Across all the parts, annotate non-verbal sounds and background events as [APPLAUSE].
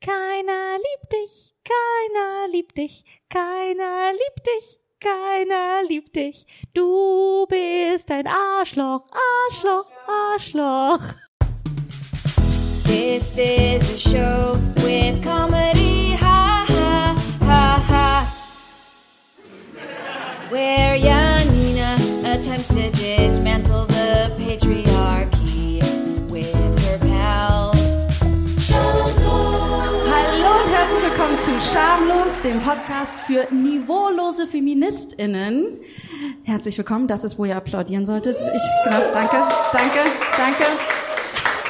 keiner liebt dich, keiner liebt dich, keiner liebt dich, keiner liebt dich. Du bist ein Arschloch, Arschloch, Arschloch. This is a show with comedy, ha ha ha ha. Where Janina attempts to dismantle the patriarchy zu Schamlos, dem Podcast für niveaulose FeministInnen. Herzlich willkommen, das ist, wo ihr applaudieren solltet. Ich, genau, danke, danke, danke.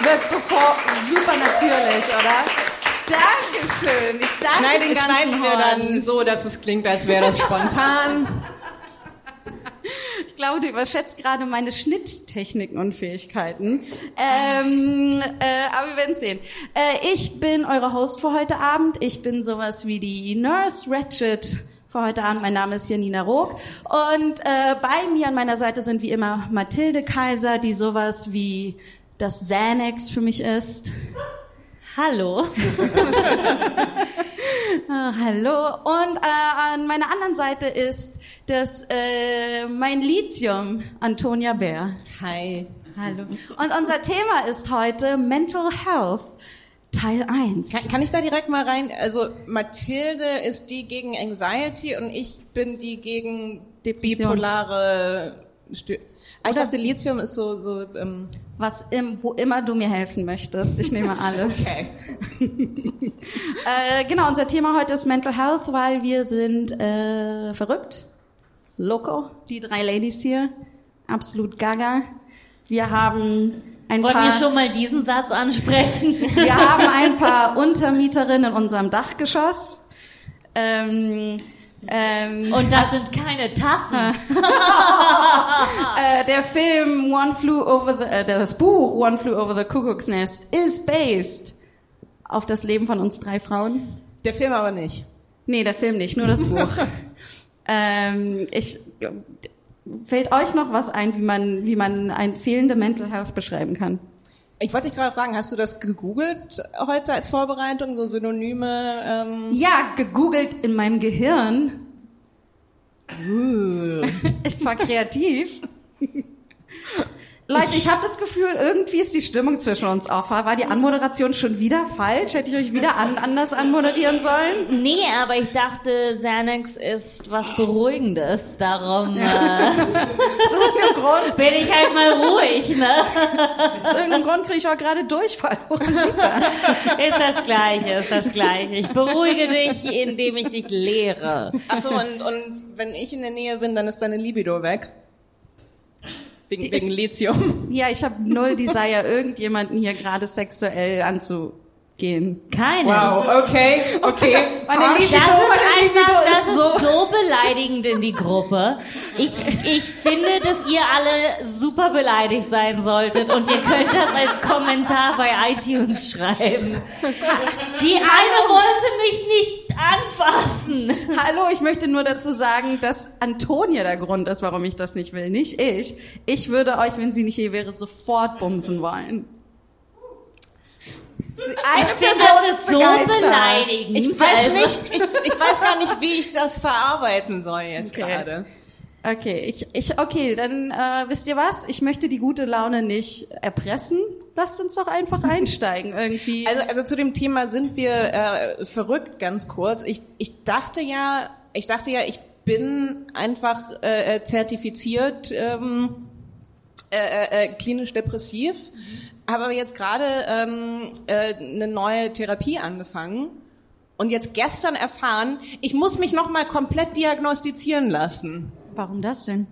Wirkt sofort super natürlich, oder? Dankeschön. Ich danke Schneiden, den ganzen schneiden wir Horn. dann so, dass es klingt, als wäre das spontan. [LAUGHS] Ich glaube, du überschätzt gerade meine Schnitttechniken und Fähigkeiten. Ähm, äh, aber wir werden sehen. Äh, ich bin eure Host für heute Abend. Ich bin sowas wie die Nurse Ratchet für heute Abend. Mein Name ist Janina Rook. Und äh, bei mir an meiner Seite sind wie immer Mathilde Kaiser, die sowas wie das Xanax für mich ist. Hallo. [LAUGHS] [LAUGHS] Ah, hallo. Und äh, an meiner anderen Seite ist das äh, mein Lithium, Antonia Bär. Hi. Hallo. Und unser Thema ist heute Mental Health, Teil 1. Kann, kann ich da direkt mal rein? Also Mathilde ist die gegen Anxiety und ich bin die gegen Depression. bipolare Stö Ah, ich dachte, Lithium ist so, so ähm, Was im, wo immer du mir helfen möchtest. Ich nehme [LAUGHS] alles. okay. [LAUGHS] Äh, genau, unser Thema heute ist Mental Health, weil wir sind äh, verrückt. Loco, die drei Ladies hier. Absolut gaga. Wir haben ein Wollen paar... wir schon mal diesen Satz ansprechen? [LAUGHS] Wir haben ein paar Untermieterinnen in unserem Dachgeschoss. Ähm, ähm, Und das sind keine Tassen. [LAUGHS] äh, der Film One Flew Over the, äh, das Buch One Flew Over the Cuckoo's Nest ist based auf das Leben von uns drei Frauen. Der Film aber nicht. Nee, der Film nicht, nur das Buch. [LAUGHS] ähm, ich, fällt euch noch was ein, wie man, wie man ein fehlende Mental Health beschreiben kann? Ich wollte dich gerade fragen, hast du das gegoogelt heute als Vorbereitung, so Synonyme? Ähm, Ja, gegoogelt in meinem Gehirn. Ich war kreativ. [LAUGHS] Leute, ich habe das Gefühl, irgendwie ist die Stimmung zwischen uns off. War die Anmoderation schon wieder falsch? Hätte ich euch wieder an, anders anmoderieren sollen? Nee, aber ich dachte, Xanax ist was Beruhigendes. Darum äh, Aus irgendeinem Grund, bin ich halt mal ruhig, ne? aus irgendeinem Grund kriege ich auch gerade Durchfall. Das? [LAUGHS] Ist das Gleiche, ist das Gleiche. Ich beruhige dich, indem ich dich lehre. Achso, und, und wenn ich in der Nähe bin, dann ist deine Libido weg. Wegen, wegen Lithium. Ja, ich habe null Desire, irgendjemanden hier gerade sexuell anzugehen. Keine. Wow, okay, [LAUGHS] okay. Meine Das Libido, ist meine Libido einfach, das ist ist so... so beleidigend in die Gruppe. Ich, ich finde, dass ihr alle super beleidigt sein solltet und ihr könnt das als Kommentar bei iTunes schreiben. Die eine wollte mich nicht anfassen. Hallo, ich möchte nur dazu sagen, dass Antonia der Grund ist, warum ich das nicht will, nicht ich. Ich würde euch, wenn sie nicht hier wäre, sofort bumsen wollen. Eine Person ist so begeistert. beleidigend. Ich weiß Also- nicht, ich, ich weiß gar nicht, wie ich das verarbeiten soll jetzt Okay. gerade. Okay, ich, ich, okay, dann äh, wisst ihr was? Ich möchte die gute Laune nicht erpressen. Lasst uns doch einfach [LAUGHS] einsteigen irgendwie. Also, also zu dem Thema sind wir äh, verrückt, ganz kurz. Ich, ich dachte ja, ich dachte ja, ich bin einfach äh, äh, zertifiziert ähm, äh, äh, klinisch depressiv, habe jetzt gerade ähm, äh, eine neue Therapie angefangen und jetzt gestern erfahren, ich muss mich noch mal komplett diagnostizieren lassen. Warum das denn?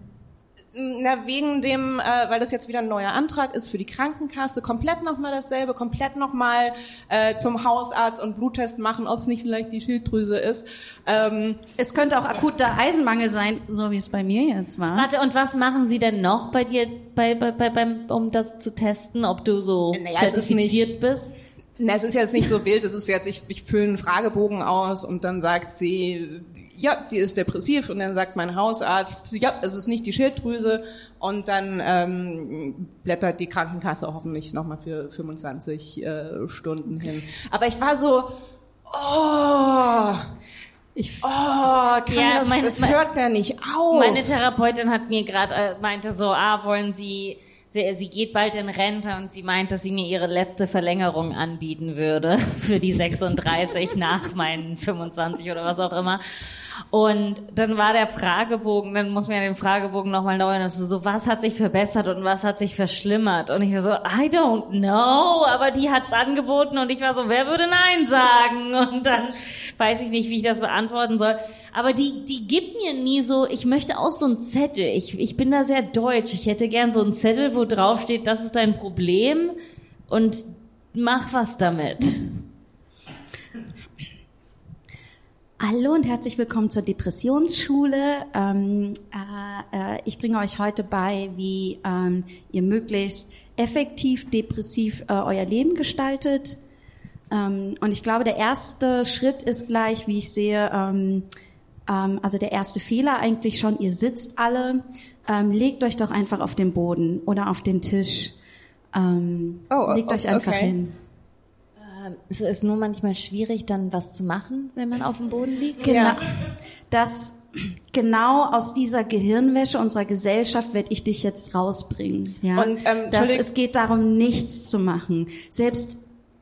Na, wegen dem, äh, weil das jetzt wieder ein neuer Antrag ist für die Krankenkasse, komplett nochmal dasselbe, komplett nochmal äh, zum Hausarzt und Bluttest machen, ob es nicht vielleicht die Schilddrüse ist. Ähm, Es könnte auch akuter Eisenmangel sein, so wie es bei mir jetzt war. Warte, und was machen sie denn noch bei dir, bei, bei, bei, beim, um das zu testen, ob du so Naja, es ist zertifiziert nicht- bist? Na, es ist jetzt nicht so wild, es ist jetzt, ich, ich fülle einen Fragebogen aus und dann sagt sie, ja, die ist depressiv und dann sagt mein Hausarzt, ja, es ist nicht die Schilddrüse und dann ähm, blättert die Krankenkasse hoffentlich nochmal für 25 äh, Stunden hin. Aber ich war so, Oh, Ich, oh, kann Ja, das, mein- das hört ja nicht auf. Meine Therapeutin hat mir gerade äh, meinte so, ah, wollen Sie, sie, sie geht bald in Rente und sie meint, dass sie mir ihre letzte Verlängerung anbieten würde [LAUGHS] für die 36 nach meinen 25 oder was auch immer. Und dann war der Fragebogen, dann muss man ja den Fragebogen nochmal neu und so, was hat sich verbessert und was hat sich verschlimmert? Und ich war so, I don't know, aber die hat's angeboten und ich war so, wer würde Nein sagen? Und dann weiß ich nicht, wie ich das beantworten soll. Aber die, die gibt mir nie so, ich möchte auch so einen Zettel. Ich, ich bin da sehr deutsch. Ich hätte gern so einen Zettel, wo drauf steht, das ist dein Problem und mach was damit. Hallo und herzlich willkommen zur Depressionsschule. Ähm, äh, äh, ich bringe euch heute bei, wie ähm, ihr möglichst effektiv depressiv äh, euer Leben gestaltet. Ähm, und ich glaube, der erste Schritt ist gleich, wie ich sehe, ähm, ähm, also der erste Fehler eigentlich schon, ihr sitzt alle, ähm, legt euch doch einfach auf den Boden oder auf den Tisch. Oh, legt o- euch einfach okay. hin. Es ist nur manchmal schwierig, dann was zu machen, wenn man auf dem Boden liegt. Genau. Ja. Das genau aus dieser Gehirnwäsche unserer Gesellschaft werde ich dich jetzt rausbringen. Ja? Und, ähm, das, Entschuldig- es geht darum, nichts zu machen. Selbst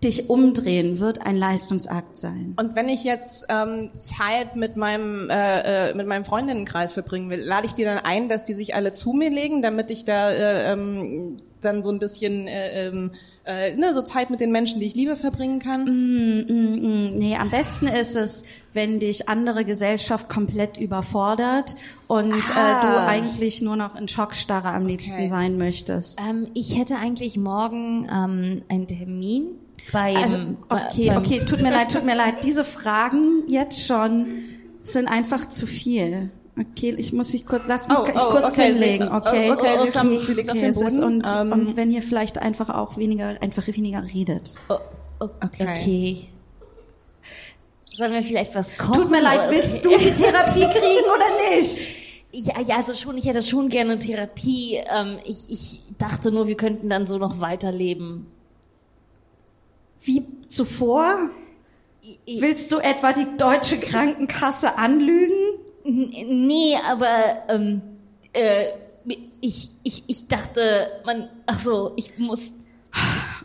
dich umdrehen wird ein Leistungsakt sein. Und wenn ich jetzt ähm, Zeit mit meinem äh, äh, mit meinem Freundinnenkreis verbringen will, lade ich die dann ein, dass die sich alle zu mir legen, damit ich da äh, ähm, dann so ein bisschen äh, ähm, äh, ne, so Zeit mit den Menschen, die ich liebe, verbringen kann. Mm, mm, mm. Nee, am besten ist es, wenn dich andere Gesellschaft komplett überfordert und äh, Ah. du eigentlich nur noch in Schockstarre am liebsten Okay. sein möchtest. Ähm, ich hätte eigentlich morgen ähm, einen Termin bei Also, bei- okay, beim- okay, tut mir leid, tut mir leid. Diese Fragen jetzt schon sind einfach zu viel. Okay, ich muss mich kurz, lass mich Oh, oh, kurz okay, hinlegen, sie- okay? oh, okay, sie ist am- sie liegt auf dem Boden. Und, Ähm. und wenn ihr vielleicht einfach auch weniger, einfach weniger redet. Oh, oh, Okay. okay. Sollen wir vielleicht was kochen? Tut mir leid, willst du die Therapie [LAUGHS] kriegen oder nicht? Ja, ja, also schon, ich hätte schon gerne Therapie. Ähm, ich, ich dachte nur, wir könnten dann so noch weiterleben. Wie zuvor? Willst du etwa die deutsche Krankenkasse anlügen? Nee, aber ähm, äh, ich, ich, ich dachte, man, ach so, ich muss.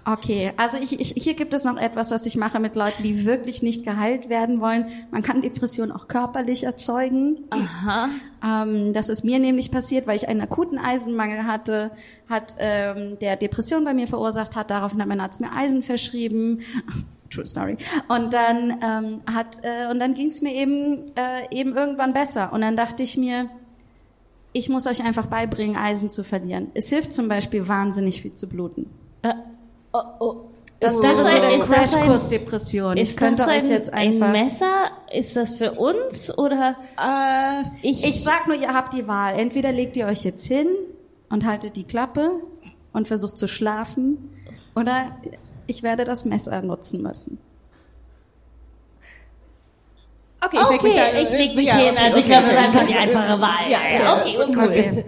Okay, also ich, ich, hier gibt es noch etwas, was ich mache mit Leuten, die wirklich nicht geheilt werden wollen. Man kann Depressionen auch körperlich erzeugen. Aha. Ähm, das ist mir nämlich passiert, weil ich einen akuten Eisenmangel hatte, hat ähm, der Depression bei mir verursacht hat. Daraufhin hat mein Arzt mir Eisen verschrieben. True Story. Und dann ähm, hat äh, und dann ging es mir eben äh, eben irgendwann besser. Und dann dachte ich mir, ich muss euch einfach beibringen, Eisen zu verlieren. Es hilft zum Beispiel wahnsinnig viel zu bluten. Äh, oh, oh. Das Ist wäre das so ein- der ist das ein- Crashkurs Depression. Ich könnte das euch ein, jetzt einfach. ein Messer? Ist das für uns oder Äh, ich? Ich sag nur, ihr habt die Wahl. Entweder legt ihr euch jetzt hin und haltet die Klappe und versucht zu schlafen, oder ich werde das Messer nutzen müssen. okay, ich leg okay, mich da ich leg mich ja, hin. okay, also ich okay, glaube, das ist einfach die einfache Wahl. Ja, ja, okay, okay.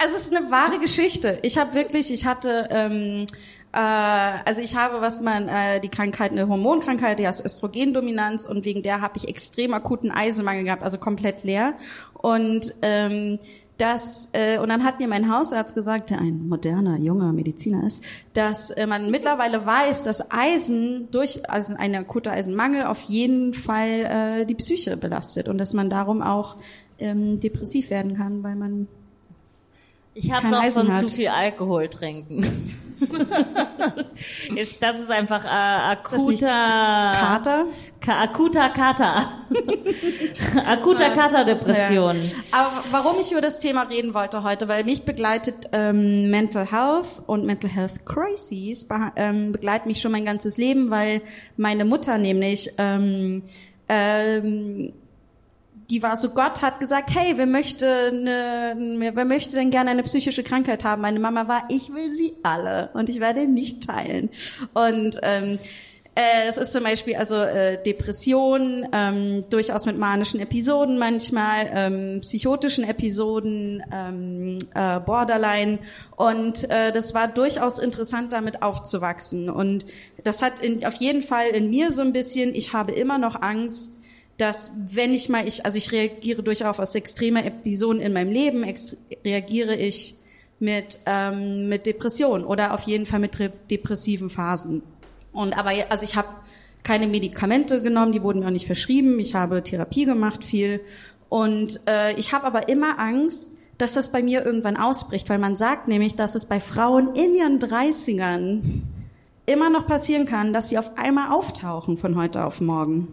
Also es ist eine wahre Geschichte. Ich habe wirklich, ich hatte, ähm, äh, also ich habe, was man, äh, die Krankheit, eine Hormonkrankheit, die heißt Östrogendominanz und wegen der habe ich extrem akuten Eisenmangel gehabt, also komplett leer. Und ähm, das, äh, und dann hat mir mein Hausarzt gesagt, der ein moderner, junger Mediziner ist, dass äh, man mittlerweile weiß, dass Eisen durch also ein akuter Eisenmangel auf jeden Fall äh, die Psyche belastet und dass man darum auch ähm, depressiv werden kann, weil man Ich hab's kein auch Eisen von hat. zu viel Alkohol trinken. [LAUGHS] ist, das ist einfach äh, das nicht akuter Kater. Ka akuter Kater. [LAUGHS] akuter Katerdepression. Aber warum ich über das Thema reden wollte heute, weil mich begleitet ähm, Mental Health und Mental Health Crises ähm, begleiten mich schon mein ganzes Leben, weil meine Mutter nämlich ähm, ähm, die war so, Gott hat gesagt, hey, wer möchte, eine, wer möchte denn gerne eine psychische Krankheit haben? Meine Mama war, ich will sie alle und ich werde nicht teilen. Und ähm, Äh, es ist zum Beispiel also äh, Depression, ähm, durchaus mit manischen Episoden manchmal, ähm, psychotischen Episoden, ähm, äh, Borderline. Und äh, das war durchaus interessant, damit aufzuwachsen. Und das hat in, auf jeden Fall in mir so ein bisschen, ich habe immer noch Angst, dass wenn ich mal, ich, also ich reagiere durchaus auf extreme Episoden in meinem Leben, reagiere ich mit, ähm, mit Depression oder auf jeden Fall mit re- depressiven Phasen. Und aber, also ich habe keine Medikamente genommen, die wurden mir auch nicht verschrieben. Ich habe Therapie gemacht viel. Und äh, ich habe aber immer Angst, dass das bei mir irgendwann ausbricht, weil man sagt nämlich, dass es bei Frauen in ihren 30ern immer noch passieren kann, dass sie auf einmal auftauchen von heute auf morgen.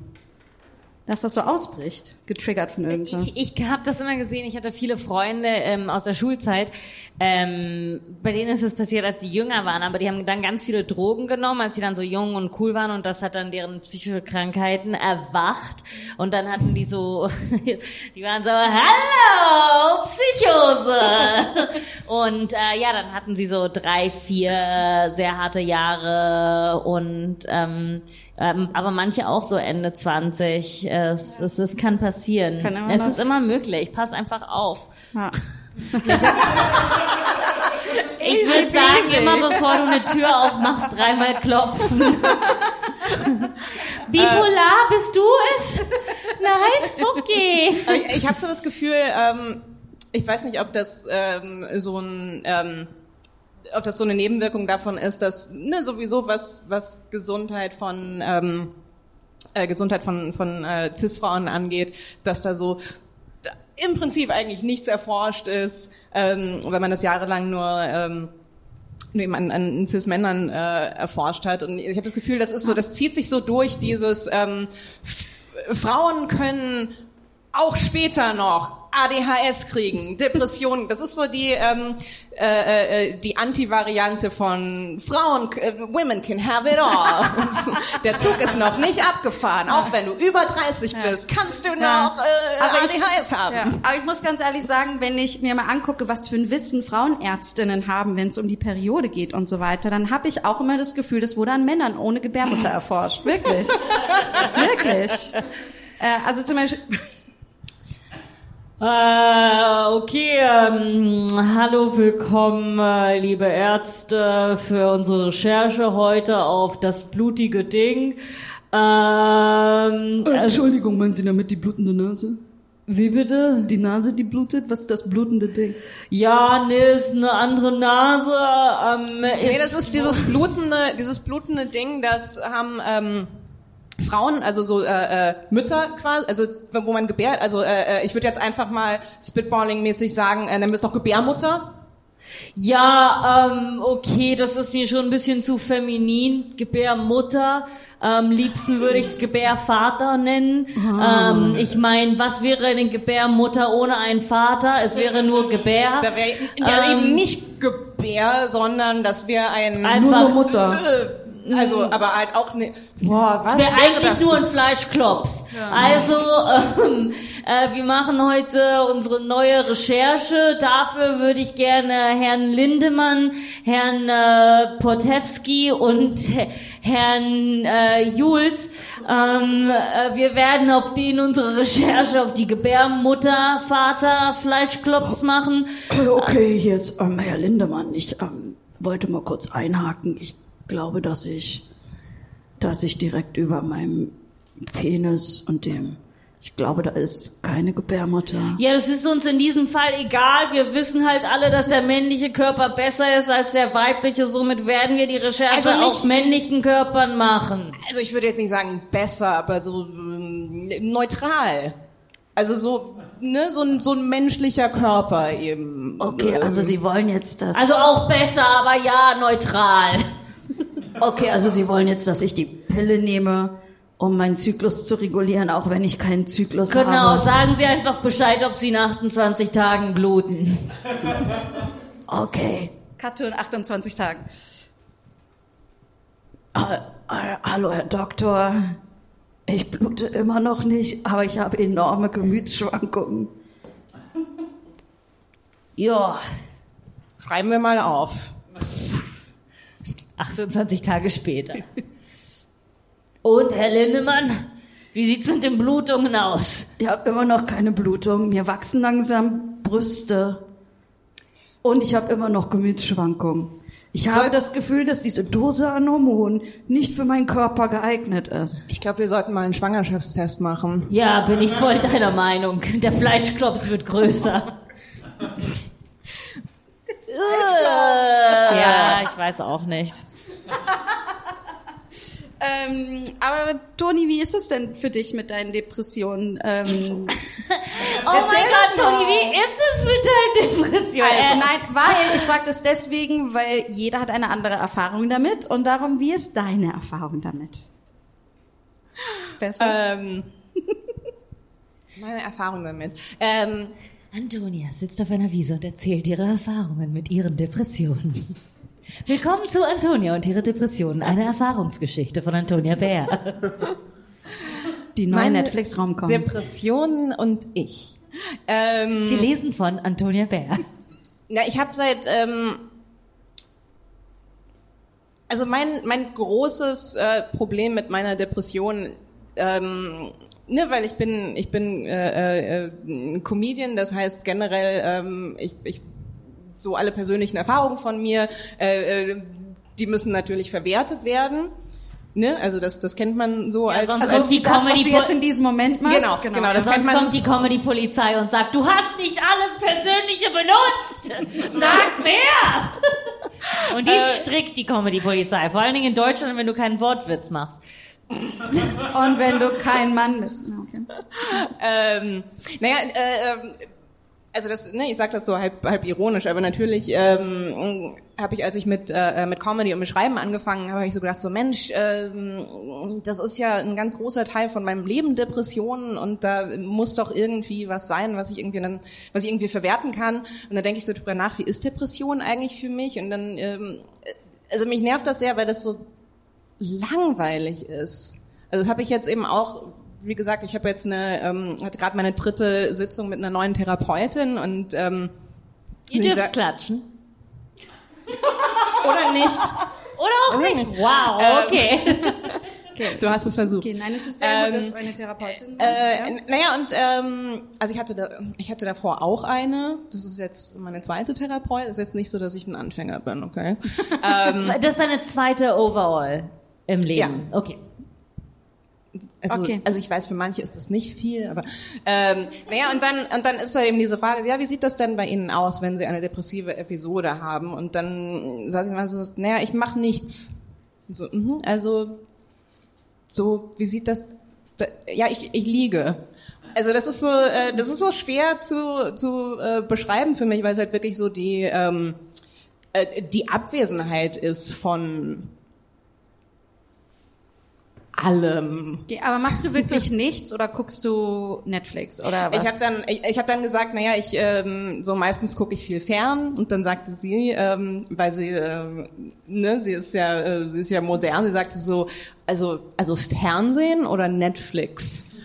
Dass das so ausbricht, getriggert von irgendwas. Ich, ich habe das immer gesehen. Ich hatte viele Freunde ähm, aus der Schulzeit, ähm, bei denen ist es passiert, als die jünger waren, aber die haben dann ganz viele Drogen genommen, als sie dann so jung und cool waren und das hat dann deren psychische Krankheiten erwacht und dann hatten die so, [LAUGHS] die waren so, hallo, Psychose [LAUGHS] und äh, ja, dann hatten sie so drei, vier sehr harte Jahre und ähm, ähm, aber manche auch so Ende 20. Es, es, es kann passieren. Kann es ist immer möglich. Pass einfach auf. Ja. Ich würde sagen, immer bevor du eine Tür aufmachst, dreimal klopfen. [LAUGHS] Bipolar, bist du es? Nein? Okay. Ich, ich habe so das Gefühl, ähm, ich weiß nicht, ob das ähm, so ein ähm, ob das so eine Nebenwirkung davon ist, dass ne, sowieso was was Gesundheit von ähm, äh, Gesundheit von von äh, cis-Frauen angeht, dass da so da im Prinzip eigentlich nichts erforscht ist, ähm, wenn man das jahrelang nur ähm, nur an, an Cis-Männern äh, erforscht hat. Und ich habe das Gefühl, das ist so, das zieht sich so durch dieses ähm, Frauen können auch später noch ADHS kriegen, Depressionen. Das ist so die ähm, äh, äh, die Antivariante von Frauen. Äh, women can have it all. [LAUGHS] Der Zug ist noch nicht abgefahren. Auch wenn du über 30 bist, kannst du noch äh, Aber ich- ADHS haben. Ja. Aber ich muss ganz ehrlich sagen, wenn ich mir mal angucke, was für ein Wissen Frauenärztinnen haben, wenn es um die Periode geht und so weiter, dann habe ich auch immer das Gefühl, das wurde an Männern ohne Gebärmutter erforscht. Wirklich. [LAUGHS] Wirklich. Äh, also zum Beispiel, Äh, okay, ähm, hallo, willkommen, äh, liebe Ärzte, für unsere Recherche heute auf das blutige Ding. Ähm, Entschuldigung, meinen Sie damit die blutende Nase? wie bitte? Die Nase, die blutet? Was ist das blutende Ding? Ja, nee, ist eine andere Nase. Ähm, Nee, das ist dieses blutende, dieses blutende Ding, das haben ähm, Frauen, also so äh, äh, Mütter quasi, also wo man gebärt, also äh, äh, ich würde jetzt einfach mal Spitballing-mäßig sagen, äh, wir es doch Gebärmutter. Ja, ähm, okay, das ist mir schon ein bisschen zu feminin. Gebärmutter. Am liebsten würde ich es Gebärvater nennen. Ähm, ich meine, was wäre eine Gebärmutter ohne einen Vater? Es wäre nur Gebär. Da wäre ja, Ähm, eben nicht Gebär, sondern das wäre ein Einfach- Nur Mutter. Äh, also, aber halt auch ne. Boah, was Es wäre eigentlich das? nur ein Fleischklops. Also, ähm, äh, wir machen heute unsere neue Recherche. Dafür würde ich gerne Herrn Lindemann, Herrn äh, Potewski und He- Herrn äh, Jules, ähm, äh, wir werden auf den unsere Recherche auf die Gebärmutter, Vater, Fleischklops machen. Okay, hier ist ähm, Herr Lindemann. Ich ähm, wollte mal kurz einhaken. Ich glaube, dass ich, dass ich direkt über meinem Penis und dem, ich glaube, da ist keine Gebärmutter. Ja, das ist uns in diesem Fall egal. Wir wissen halt alle, dass der männliche Körper besser ist als der weibliche. Somit werden wir die Recherche Also nicht- auf männlichen Körpern machen. Also ich würde jetzt nicht sagen besser, aber so ähm, neutral. Also so, ne, so ein, so ein menschlicher Körper eben. Okay, also Sie wollen jetzt das. Also auch besser, aber ja, neutral. Okay, also Sie wollen jetzt, dass ich die Pille nehme, um meinen Zyklus zu regulieren, auch wenn ich keinen Zyklus Genau, habe. sagen Sie einfach Bescheid, ob Sie in 28 Tagen bluten. Okay. Cut in 28 Tagen. Ah, ah, hallo, Herr Doktor. Ich blute immer noch nicht, aber ich habe enorme Gemütsschwankungen. Ja, Schreiben wir mal auf. 28 Tage später. Und Herr Lindemann, wie sieht's mit den Blutungen aus? Ich habe immer noch keine Blutung. Mir wachsen langsam Brüste. Und ich habe immer noch Gemütsschwankungen. Ich habe das Gefühl, dass diese Dose an Hormonen nicht für meinen Körper geeignet ist. Ich glaube, wir sollten mal einen Schwangerschaftstest machen. Ja, bin ich voll deiner Meinung. Der Fleischklops wird größer. [LAUGHS] ja, ich weiß auch nicht. [LAUGHS] Ähm, aber Toni, wie ist es denn für dich mit deinen Depressionen? Ähm, Oh mein Gott, Toni, wie ist es mit deiner Depression? also, nein, weil ich frage das deswegen, weil jeder hat eine andere Erfahrung damit und darum, wie ist deine Erfahrung damit? Besser? Ähm, meine Erfahrung damit. Ähm, Antonia sitzt auf einer Wiese und erzählt ihre Erfahrungen mit ihren Depressionen. Willkommen zu Antonia und ihre Depressionen. Eine Erfahrungsgeschichte von Antonia Bär. [LAUGHS] Die neue Netflix-Raum kommt. Depressionen und ich. Ähm, Gelesen von Antonia Bär. Ja, ich habe seit ähm, also mein mein großes äh, Problem mit meiner Depression ähm, ne, weil ich bin ich bin äh, äh, ein Comedian, das heißt generell ähm, ich, ich so alle persönlichen Erfahrungen von mir, äh, äh, die müssen natürlich verwertet werden. Ne? Also das das kennt man so als, sonst als kommt die das, was Comedy du jetzt in diesem Moment machst. Genau, genau, das Sonst man- kommt die Comedy-Polizei und sagt, du hast nicht alles Persönliche benutzt. [LAUGHS] Sag mehr. [LAUGHS] Und die Äh. strickt die Comedy-Polizei. Vor allen Dingen in Deutschland, wenn du keinen Wortwitz machst. Und wenn du kein Mann bist. Okay. [LAUGHS] ähm, naja, äh, ähm, also das, ne, ich sage das so halb, halb ironisch, aber natürlich ähm, habe ich, als ich mit äh, mit Comedy und mit Schreiben angefangen habe, ich so gedacht, so Mensch, ähm, das ist ja ein ganz großer Teil von meinem Leben, Depressionen, und da muss doch irgendwie was sein, was ich irgendwie dann, was ich irgendwie verwerten kann. Und dann denke ich so drüber nach, wie ist Depression eigentlich für mich? Und dann, ähm, also mich nervt das sehr, weil das so langweilig ist. Also das habe ich jetzt eben auch, wie gesagt, ich habe jetzt eine, ähm, hatte gerade meine dritte Sitzung mit einer neuen Therapeutin und ähm, Ihr dürft klatschen. [LAUGHS] oder nicht. Oder auch nicht. Wow, Ähm, [LAUGHS] okay. Du hast es versucht. okay, nein, es ist sehr Ähm, gut, dass du eine Therapeutin bist. Äh, ja. n- Naja, und ähm, also ich hatte da, ich hatte davor auch eine. Das ist jetzt meine zweite Therapeut. Das ist jetzt nicht so, dass ich ein Anfänger bin, okay? [LAUGHS] ähm, Das ist deine zweite Overall im Leben. Okay. Also, Okay. also ich weiß, für manche ist das nicht viel, aber ähm, naja, und dann und dann ist da eben diese Frage, ja, wie sieht das denn bei Ihnen aus, wenn Sie eine depressive Episode haben? Und dann sage ich mal so, naja, ich mache nichts. So, mhm, also so, wie sieht das? da- Ja, ich, ich liege. Also das ist so, äh, das ist so schwer zu zu äh, beschreiben für mich, weil es halt wirklich so die ähm, äh, die Abwesenheit ist von allem. Okay, aber machst du wirklich [LAUGHS] nichts oder guckst du Netflix oder was? Ich habe dann, ich, ich hab dann gesagt, naja, ich ähm, so meistens gucke ich viel fern und dann sagte sie, ähm, weil sie, ähm, ne, sie ist ja, äh, sie ist ja modern, sie sagte so, also also Fernsehen oder Netflix.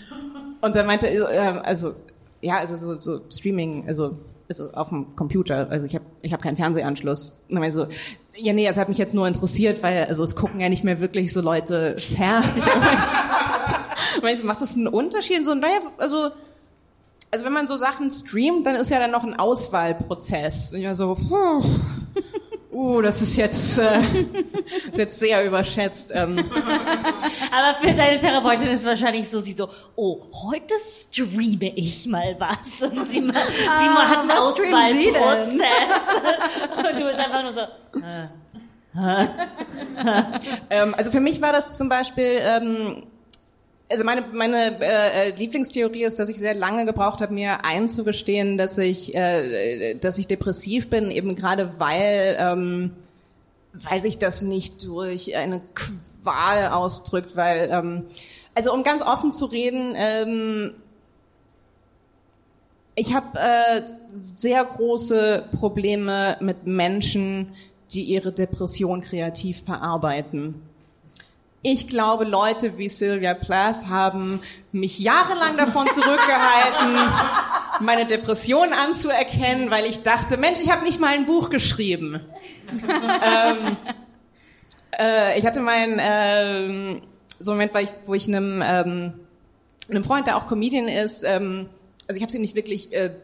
Und dann meinte, äh, also ja, also so, so Streaming, also also auf dem Computer, also ich habe ich hab keinen Fernsehanschluss. Und dann so, ja nee, das hat mich jetzt nur interessiert, weil also es gucken ja nicht mehr wirklich so Leute fern. [LAUGHS] Meinst du, macht das einen Unterschied? So, naja, also, also wenn man so Sachen streamt, dann ist ja dann noch ein Auswahlprozess. Und ich war so, puh, uh, das ist jetzt, äh, [LAUGHS] ist jetzt sehr überschätzt. Ähm, [LAUGHS] Aber für deine Therapeutin ist wahrscheinlich so, sie so, oh, heute streame ich mal was. Und sie, ma- sie Ah, hat einen Sie? Auswahlprozess. [LAUGHS] Und du bist einfach nur so, ähm, also für mich war das zum Beispiel, ähm, also meine, meine äh, äh, Lieblingstheorie ist, dass ich sehr lange gebraucht habe, mir einzugestehen, dass ich, äh, dass ich depressiv bin, eben gerade weil, ähm, weil sich das nicht durch eine Qual ausdrückt, weil, ähm, also um ganz offen zu reden, ähm, ich habe äh, sehr große Probleme mit Menschen, die ihre Depression kreativ verarbeiten. Ich glaube, Leute wie Sylvia Plath haben mich jahrelang davon zurückgehalten, [LAUGHS] meine Depression anzuerkennen, weil ich dachte, Mensch, ich habe nicht mal ein Buch geschrieben. ähm, äh, ich hatte mein ähm, so ein Moment, wo ich, wo ich einem, ähm, einem Freund, der auch Comedian ist, ähm, also ich habe es ihm nicht wirklich äh,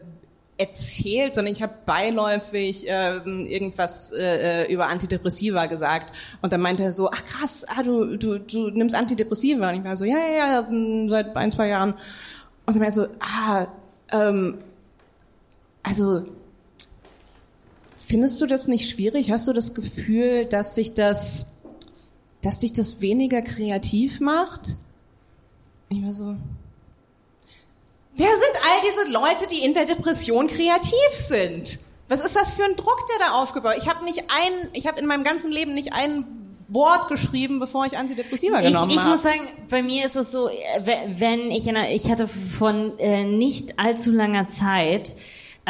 erzählt, sondern ich habe beiläufig ähm, irgendwas äh, über Antidepressiva gesagt und dann meinte er so, ach krass, ah, du, du, du nimmst Antidepressiva und ich war so, ja, ja, ja, hm, seit ein, zwei Jahren und dann meinte er so, ah, ähm, also findest du das nicht schwierig? Hast du das Gefühl, dass dich das, dass dich das weniger kreativ macht? Ich war so, Wer sind all diese Leute, die in der Depression kreativ sind? Was ist das für ein Druck, der da aufgebaut? Ich habe nicht ein, ich habe in meinem ganzen Leben nicht ein Wort geschrieben, bevor ich Antidepressiva genommen ich, ich habe. muss sagen, bei mir ist es so, äh, wenn ich in einer, ich hatte von äh, nicht allzu langer Zeit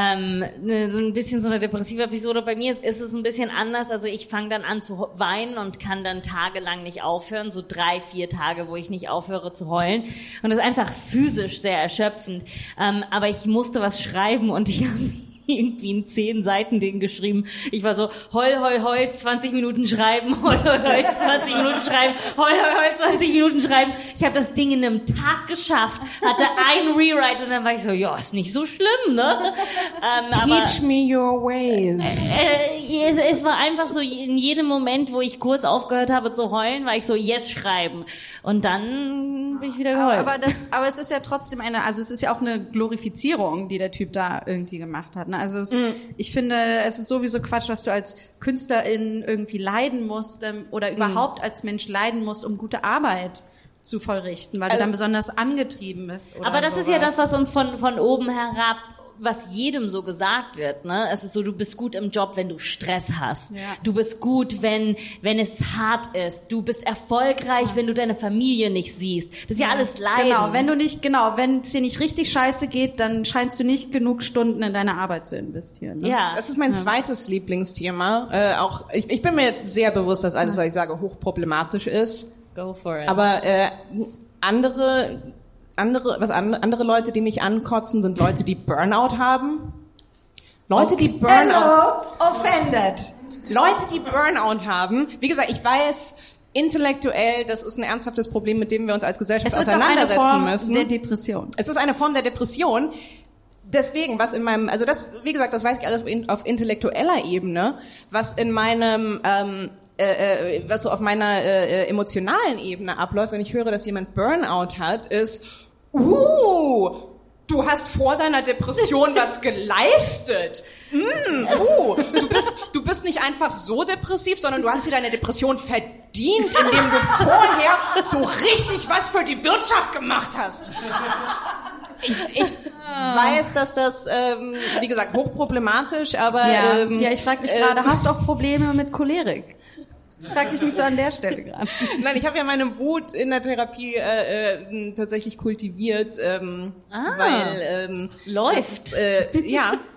ähm, ne, so ein bisschen so eine depressive Episode. Bei mir ist, ist es ein bisschen anders. Also ich fange dann an zu weinen und kann dann tagelang nicht aufhören. So drei, vier Tage, wo ich nicht aufhöre zu heulen. Und das ist einfach physisch sehr erschöpfend. Ähm, aber ich musste was schreiben und ich habe irgendwie in zehn Seiten Ding geschrieben. Ich war so, heul, heul, heul, 20 Minuten schreiben, heul, heul, heul, 20 Minuten schreiben, heul, heul, heul, 20 Minuten schreiben. Ich habe das Ding in einem Tag geschafft, hatte ein Rewrite und dann war ich so, ja, ist nicht so schlimm, ne? Ähm, aber, Teach me your ways. äh, es, es war einfach so, in jedem Moment, wo ich kurz aufgehört habe zu heulen, war ich so, jetzt schreiben. Und dann bin ich wieder geheult. Aber, das, aber es ist ja trotzdem eine, also es ist ja auch eine Glorifizierung, die der Typ da irgendwie gemacht hat. Ne? Also es, ich finde, es ist sowieso Quatsch, dass du als Künstlerin irgendwie leiden musst ähm, oder überhaupt als Mensch leiden musst, um gute Arbeit zu vollrichten, weil du dann besonders angetrieben bist. Oder Aber das ist ja das, sowas. was uns von, von oben herab, was jedem so gesagt wird, ne? Es ist so, du bist gut im Job, wenn du Stress hast. Ja. Du bist gut, wenn, wenn es hart ist. Du bist erfolgreich, wenn du deine Familie nicht siehst. Das ist ja, alles Leiden. Genau, wenn du nicht, genau, wenn es dir nicht richtig scheiße geht, dann scheinst du nicht genug Stunden in deine Arbeit zu investieren. Ne? ja. Das ist mein zweites Lieblingsthema. Äh, auch ich, ich bin mir sehr bewusst, dass alles, was ich sage, hochproblematisch ist. Go for it. Aber äh, andere, andere, was an, andere Leute, die mich ankotzen, sind Leute, die Burnout haben. Leute, die Burnout, Hello, offended. Leute, die Burnout haben. Wie gesagt, ich weiß intellektuell, das ist ein ernsthaftes Problem, mit dem wir uns als Gesellschaft Es ist auch eine auseinandersetzen Form müssen. der Depression. Es ist eine Form der Depression. Deswegen, was in meinem, also das, wie gesagt, das weiß ich alles auf intellektueller Ebene, was in meinem, ähm, äh, äh, was so auf meiner äh, äh, emotionalen Ebene abläuft, wenn ich höre, dass jemand Burnout hat, ist, uh, du hast vor deiner Depression [LAUGHS] was geleistet. Mm, uh, du bist, du bist nicht einfach so depressiv, sondern du hast dir deine Depression verdient, indem du vorher so richtig was für die Wirtschaft gemacht hast. Ich, ich weiß, dass das, ähm, wie gesagt, hochproblematisch, aber Ja, ähm, ja ich frage mich äh, gerade, hast du auch Probleme mit Cholerik? Das frage ich mich so an der Stelle gerade. [LAUGHS] Nein, ich habe ja meine Wut in der Therapie äh, äh, tatsächlich kultiviert, ähm, Ah. weil ähm, Läuft. Das, äh, ja. [LAUGHS]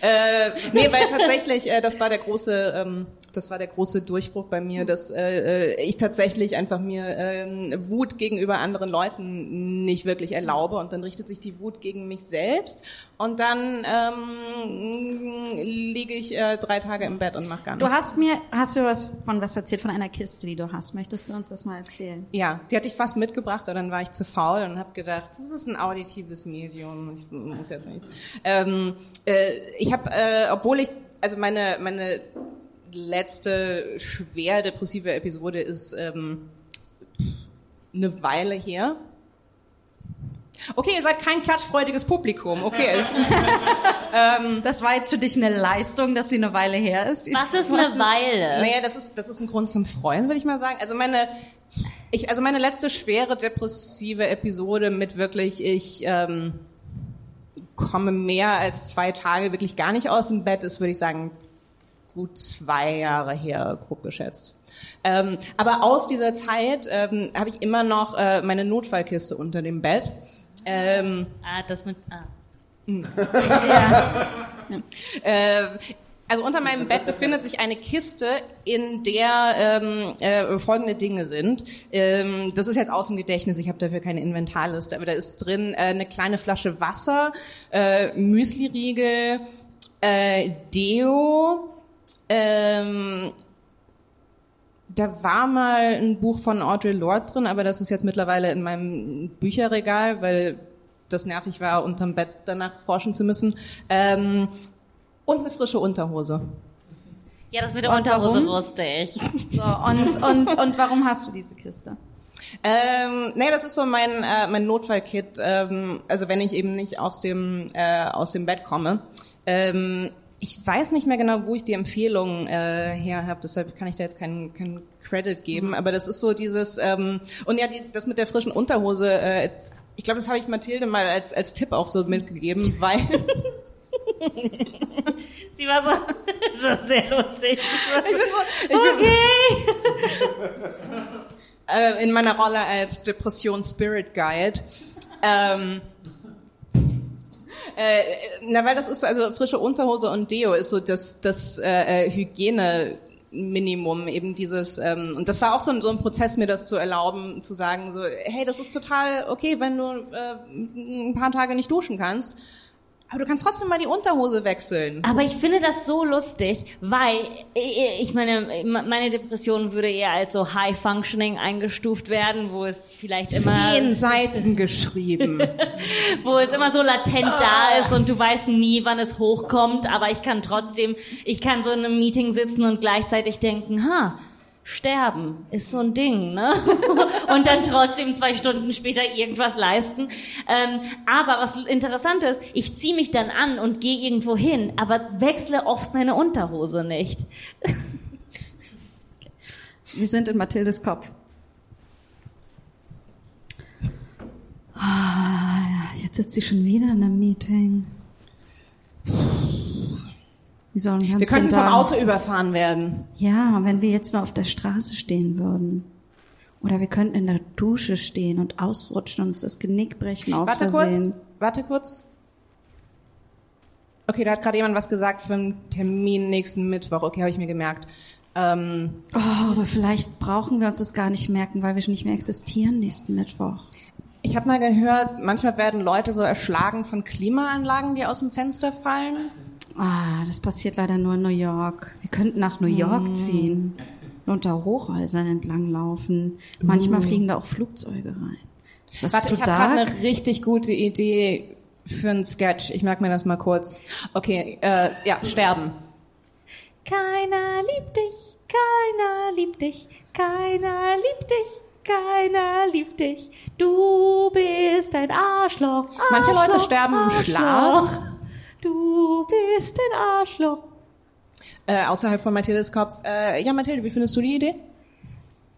äh, nee, weil tatsächlich, äh, das war der große, ähm, das war der große Durchbruch bei mir, dass äh, äh, ich tatsächlich einfach mir ähm, Wut gegenüber anderen Leuten nicht wirklich erlaube und dann richtet sich die Wut gegen mich selbst und dann ähm, liege ich äh, drei Tage im Bett und mache gar Du nichts. hast mir, hast du was von was erzählt, von einer Kiste, die du hast. Möchtest du uns das mal erzählen? Ja, die hatte ich fast mitgebracht, aber dann war ich zu faul und habe gedacht, das ist ein auditives Medium. Ich muss jetzt nicht. Ähm, äh, ich habe, äh, obwohl ich, also meine meine letzte schwer depressive Episode ist ähm, eine Weile her. Okay, ihr seid kein klatschfreudiges Publikum. Okay, ich, [LAUGHS] Das war jetzt für dich eine Leistung, dass sie eine Weile her ist. Was ist eine Weile? Naja, das ist, das ist ein Grund zum Freuen, würde ich mal sagen. Also meine, ich, also meine letzte schwere depressive Episode mit wirklich, ich ähm, komme mehr als zwei Tage wirklich gar nicht aus dem Bett, ist, würde ich sagen, gut zwei Jahre her, grob geschätzt. Ähm, aber aus dieser Zeit ähm, habe ich immer noch äh, meine Notfallkiste unter dem Bett. Ähm, Ah, das mit. Ah. [LAUGHS] Äh, also unter meinem Bett befindet sich eine Kiste, in der ähm, äh, folgende Dinge sind. Ähm, das ist jetzt aus dem Gedächtnis, ich habe dafür keine Inventarliste, aber da ist drin äh, eine kleine Flasche Wasser, äh, Müsliriegel, äh, Deo, ähm, da war mal ein Buch von Audre Lorde drin, aber das ist jetzt mittlerweile in meinem Bücherregal, weil das nervig war, unterm Bett danach forschen zu müssen. Ähm, und eine frische Unterhose. Ja, das mit der Und Unterhose warum? wusste ich. So, und, und, und warum hast du diese Kiste? Ähm, nee, das ist so mein, äh, mein Notfallkit. Ähm, also wenn ich eben nicht aus dem, äh, aus dem Bett komme. Ähm, ich weiß nicht mehr genau, wo ich die Empfehlung äh, her habe, deshalb kann ich da jetzt keinen keinen Credit geben. Aber das ist so dieses ähm, und ja, die, das mit der frischen Unterhose. Äh, ich glaube, das habe ich Mathilde mal als als Tipp auch so mitgegeben, [LAUGHS] weil [LAUGHS] Sie war so, [LAUGHS] das war sehr lustig. ich bin so, ich bin, Okay. [LAUGHS] äh, in meiner Rolle als Depression Spirit Guide. Ähm, äh, na, weil das ist also frische Unterhose und Deo ist so das, das äh, äh, Hygiene. Minimum eben dieses ähm, und das war auch so ein, so ein Prozess mir das zu erlauben zu sagen so hey das ist total okay wenn du äh, ein paar Tage nicht duschen kannst aber du kannst trotzdem mal die Unterhose wechseln. Aber ich finde das so lustig, weil ich meine, meine Depression würde eher als so High Functioning eingestuft werden, wo es vielleicht immer, zehn Seiten geschrieben. [LAUGHS] Wo es immer so latent da ist und du weißt nie, wann es hochkommt, aber ich kann trotzdem, ich kann so in einem Meeting sitzen und gleichzeitig denken, ha, Sterben ist so ein Ding, ne? [LAUGHS] Und dann trotzdem zwei Stunden später irgendwas leisten. Ähm, aber was interessant ist, ich ziehe mich dann an und gehe irgendwo hin, aber wechsle oft meine Unterhose nicht. [LAUGHS] Wir sind in Mathildes Kopf. Ah, Jetzt sitzt sie schon wieder in einem Meeting. Wie sollen wir könnten vom. Auto überfahren werden Ja, wenn wir jetzt nur auf der Straße stehen würden. Oder wir könnten in der Dusche stehen und ausrutschen und uns das Genick brechen aus Warte Versehen. kurz, warte kurz. Okay, da hat gerade jemand was gesagt für einen Termin nächsten Mittwoch. Okay, habe ich mir gemerkt. Ähm, Oh, aber vielleicht brauchen wir uns das gar nicht merken, weil wir schon nicht mehr existieren nächsten Mittwoch. ich habe mal gehört, manchmal werden Leute so erschlagen von Klimaanlagen, die aus dem Fenster fallen. Ah, das passiert leider nur in New York. Wir könnten nach New York ziehen und unter Hochhäusern entlanglaufen. Manchmal fliegen da auch Flugzeuge rein. Ist das Warte, ich habe gerade eine richtig gute Idee für einen Sketch. Ich merke mir das mal kurz. Okay, äh, ja, sterben. Keiner liebt dich, keiner liebt dich, keiner liebt dich, keiner liebt dich. Du bist ein Arschloch. Arschloch Manche Leute sterben im Arschloch. Schlaf. Du bist ein Arschloch. Äh, außerhalb von Mathildes Kopf. Äh, ja, Mathilde, wie findest du die Idee?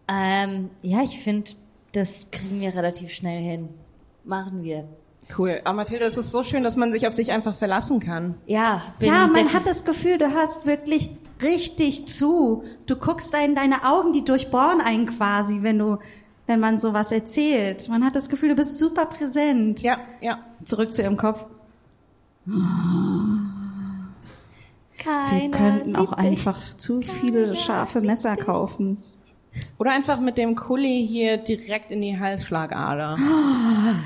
Ähm, ja, ich finde, das kriegen wir relativ schnell hin. Machen wir. Cool. Aber Mathilde, es ist so schön, dass man sich auf dich einfach verlassen kann. Ja, Ja, man hat das Gefühl, du hörst wirklich richtig zu. Du guckst in deine Augen, die durchbohren einen quasi, wenn du, wenn man sowas erzählt. Man hat das Gefühl, du bist super präsent. Ja, ja. Zurück zu ihrem Kopf. Keiner Wir könnten auch einfach zu viele scharfe Messer kaufen. Oder einfach mit dem Kuli hier direkt in die Halsschlagader.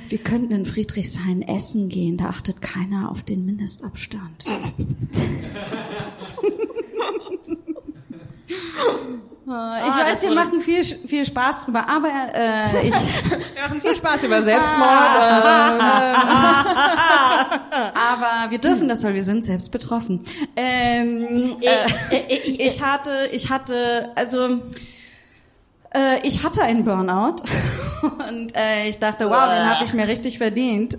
Wir könnten in Friedrichshain essen gehen, da achtet keiner auf den Mindestabstand. [LAUGHS] Ich Ah, weiß, wir machen viel, viel Spaß drüber, aber äh, ich, [LAUGHS] Wir machen viel Spaß über Selbstmord. [LAUGHS] aber wir dürfen das, weil wir sind selbst betroffen. Ähm, äh, ich, ich hatte, ich hatte, also äh, ich hatte einen Burnout [LAUGHS] und äh, ich dachte, wow, den habe ich mir richtig verdient.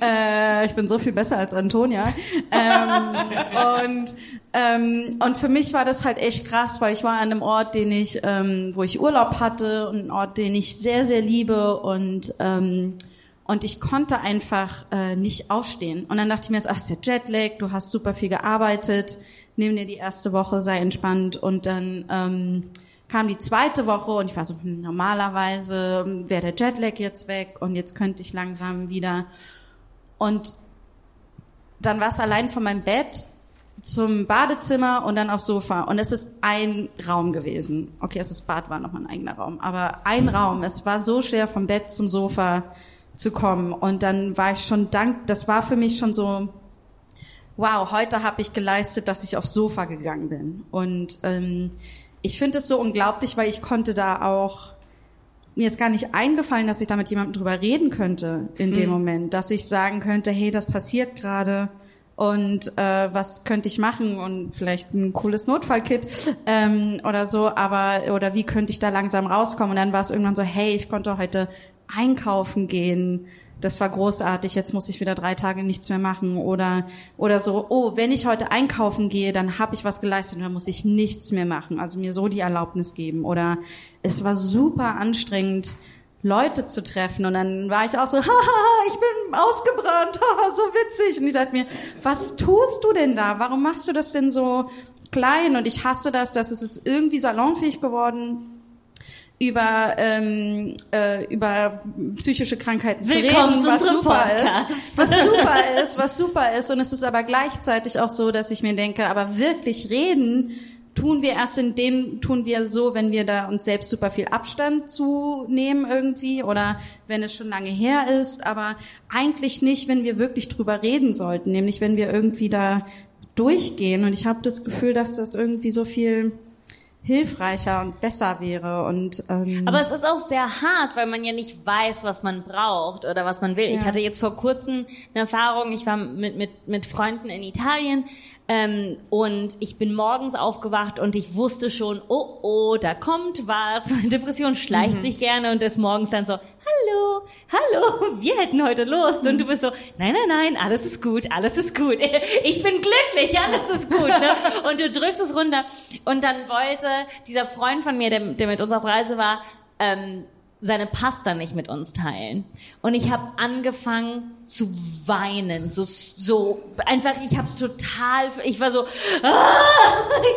Äh, ich bin so viel besser als Antonia. Ähm, und ähm, und für mich war das halt echt krass, weil ich war an einem Ort, den ich, ähm, wo ich Urlaub hatte und einen Ort, den ich sehr sehr liebe und ähm, und ich konnte einfach äh, nicht aufstehen. Und dann dachte ich mir, ach, ist ja Jetlag, du hast super viel gearbeitet, nimm dir die erste Woche, sei entspannt. Und dann ähm, kam die zweite Woche und ich war so, hm, normalerweise wäre der Jetlag jetzt weg und jetzt könnte ich langsam wieder. Und dann war es allein von meinem Bett zum Badezimmer und dann aufs Sofa. Und es ist ein Raum gewesen. Okay, also das Bad war nochmal ein eigener Raum, aber ein Raum. Es war so schwer, vom Bett zum Sofa zu kommen. Und dann war ich schon dank, das war für mich schon so, wow, heute habe ich geleistet, dass ich aufs Sofa gegangen bin. Und ähm, ich finde es so unglaublich, weil ich konnte da auch mir ist gar nicht eingefallen, dass ich da mit jemandem drüber reden könnte in dem Moment, dass ich sagen könnte, hey, das passiert gerade und äh, was könnte ich machen und vielleicht ein cooles Notfallkit ähm, oder so, aber oder wie könnte ich da langsam rauskommen? Und dann war es irgendwann so, hey, ich konnte heute einkaufen gehen. Das war großartig. Jetzt muss ich wieder drei Tage nichts mehr machen oder oder so. Oh, wenn ich heute einkaufen gehe, dann habe ich was geleistet und dann muss ich nichts mehr machen. Also mir so die Erlaubnis geben. Oder es war super anstrengend, Leute zu treffen. Und dann war ich auch so, [LAUGHS] haha, ich bin ausgebrannt, [LAUGHS] haha, so witzig. Und ich dachte mir, was tust du denn da? Warum machst du das denn so klein? Und ich hasse das, dass es ist irgendwie salonfähig geworden über ähm, äh, über psychische Krankheiten Willkommen zu reden, was super Podcast. ist, was super ist, was super ist. Und es ist aber gleichzeitig auch so, dass ich mir denke, aber wirklich reden tun wir erst in dem, tun wir so, wenn wir da uns selbst super viel Abstand zu nehmen irgendwie oder wenn es schon lange her ist, aber eigentlich nicht, wenn wir wirklich drüber reden sollten, nämlich wenn wir irgendwie da durchgehen. Und ich habe das Gefühl, dass das irgendwie so viel hilfreicher und besser wäre und ähm, Aber es ist auch sehr hart, weil man ja nicht weiß, was man braucht oder was man will. Ich Ja. hatte jetzt vor kurzem eine Erfahrung, ich war mit, mit, mit Freunden in Italien ähm, und ich bin morgens aufgewacht und ich wusste schon, oh, oh, da kommt was. [LAUGHS] Depression schleicht Mhm. sich gerne und ist morgens dann so, hallo, hallo, [LAUGHS] wir hätten heute Lust. Und du bist so, nein, nein, nein, alles ist gut, alles ist gut. [LAUGHS] Ich bin glücklich, alles ist gut. Ne? Und du drückst es runter. Und dann wollte dieser Freund von mir, der, der mit uns auf Reise war, ähm, seine Pasta nicht mit uns teilen. Und ich habe angefangen zu weinen, so so einfach. Ich habe total, ich war so, ah,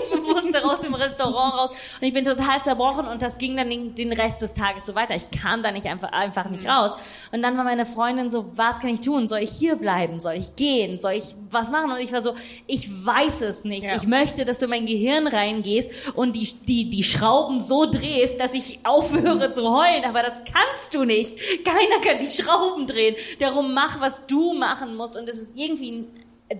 [LAUGHS] ich musste raus dem Restaurant raus und ich bin total zerbrochen und das ging dann den, den Rest des Tages so weiter. Ich kam da nicht einfach einfach nicht raus. Und dann war meine Freundin so, was kann ich tun? Soll ich hier bleiben? Soll ich gehen? Soll ich was machen? Und ich war so, ich weiß es nicht. Ja. Ich möchte, dass du in mein Gehirn reingehst und die, die, die Schrauben so drehst, dass ich aufhöre zu heulen. Aber das kannst du nicht. Keiner kann die Schrauben drehen. Darum mach, was du machen musst. Und es ist irgendwie,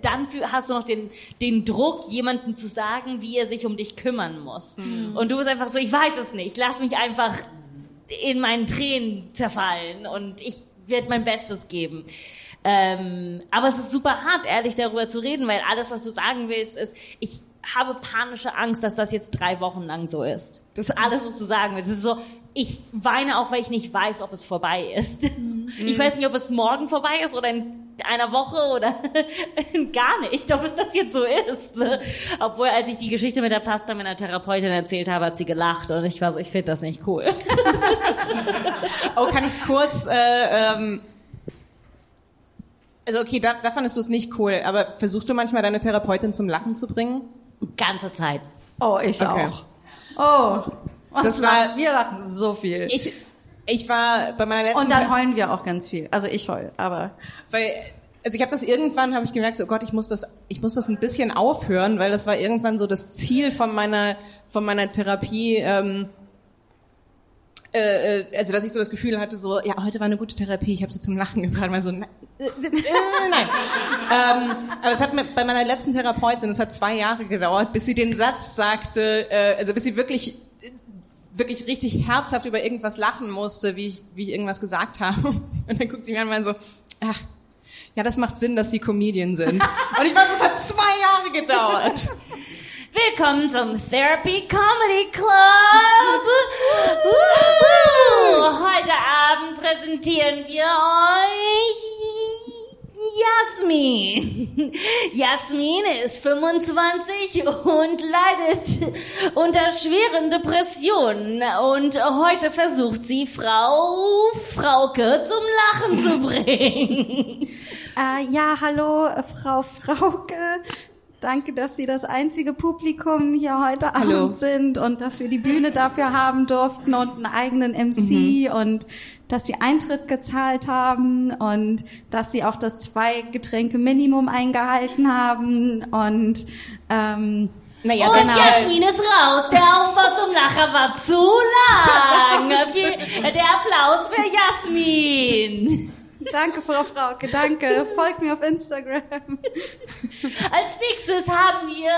dann für, hast du noch den, den Druck, jemandem zu sagen, wie er sich um dich kümmern muss. Und du bist einfach so, ich weiß es nicht. Lass mich einfach in meinen Tränen zerfallen und ich werde mein Bestes geben. Ähm, aber es ist super hart, ehrlich darüber zu reden, weil alles, was du sagen willst, ist, ich habe panische Angst, dass das jetzt drei Wochen lang so ist. Das ist alles, was du sagen willst. Es ist so, ich weine auch, weil ich nicht weiß, ob es vorbei ist. Ich weiß nicht, ob es morgen vorbei ist oder in einer Woche oder [LAUGHS] gar nicht, ob es das jetzt so ist. Ne? Obwohl, als ich die Geschichte mit der Pasta meiner Therapeutin erzählt habe, hat sie gelacht und ich war so, ich finde das nicht cool. [LAUGHS] Oh, kann ich kurz, äh, ähm, also okay, da, da fandest du es nicht cool, aber versuchst du manchmal deine Therapeutin zum Lachen zu bringen? Ganze Zeit. oh, ich Okay. auch. Oh, was Das war- wir lachen so viel. Ich, ich war bei meiner letzten und dann heulen wir auch ganz viel. Also ich heul, aber weil also ich habe das irgendwann habe ich gemerkt, so oh Gott, ich muss das ich muss das ein bisschen aufhören, weil das war irgendwann so das Ziel von meiner von meiner Therapie ähm, äh, äh, also dass ich so das Gefühl hatte, so ja heute war eine gute Therapie, ich habe sie zum Lachen gebracht, mal so na, äh, äh, nein. [LAUGHS] ähm, aber es hat mir bei meiner letzten Therapeutin, es hat zwei Jahre gedauert, bis sie den Satz sagte, äh, also bis sie wirklich wirklich richtig herzhaft über irgendwas lachen musste, wie ich, wie ich irgendwas gesagt habe. [LAUGHS] Und dann guckt sie mir an und meinte so, ah, ja, das macht Sinn, dass Sie Comedian sind. [LAUGHS] Und ich weiß, es hat zwei Jahre gedauert. Willkommen zum Therapy Comedy Club. [LAUGHS] Heute Abend präsentieren wir euch Jasmin. [LAUGHS] Jasmin ist 25 und leidet unter schweren Depressionen. Und heute versucht sie Frau Frauke zum Lachen zu [LAUGHS] bringen. Äh, ja, hallo, äh, Frau Frauke. Danke, dass Sie das einzige Publikum hier heute Hallo. Abend sind und dass wir die Bühne dafür haben durften und einen eigenen MC und dass Sie Eintritt gezahlt haben und dass Sie auch das zwei Getränke Minimum eingehalten haben und ähm, Naja, Und genau. Jasmin ist raus. Der Aufbau zum Lacher war zu lang. Der Applaus für Jasmin. Danke, Frau Frauke, danke. Folgt mir auf Instagram. [LAUGHS] Als nächstes haben wir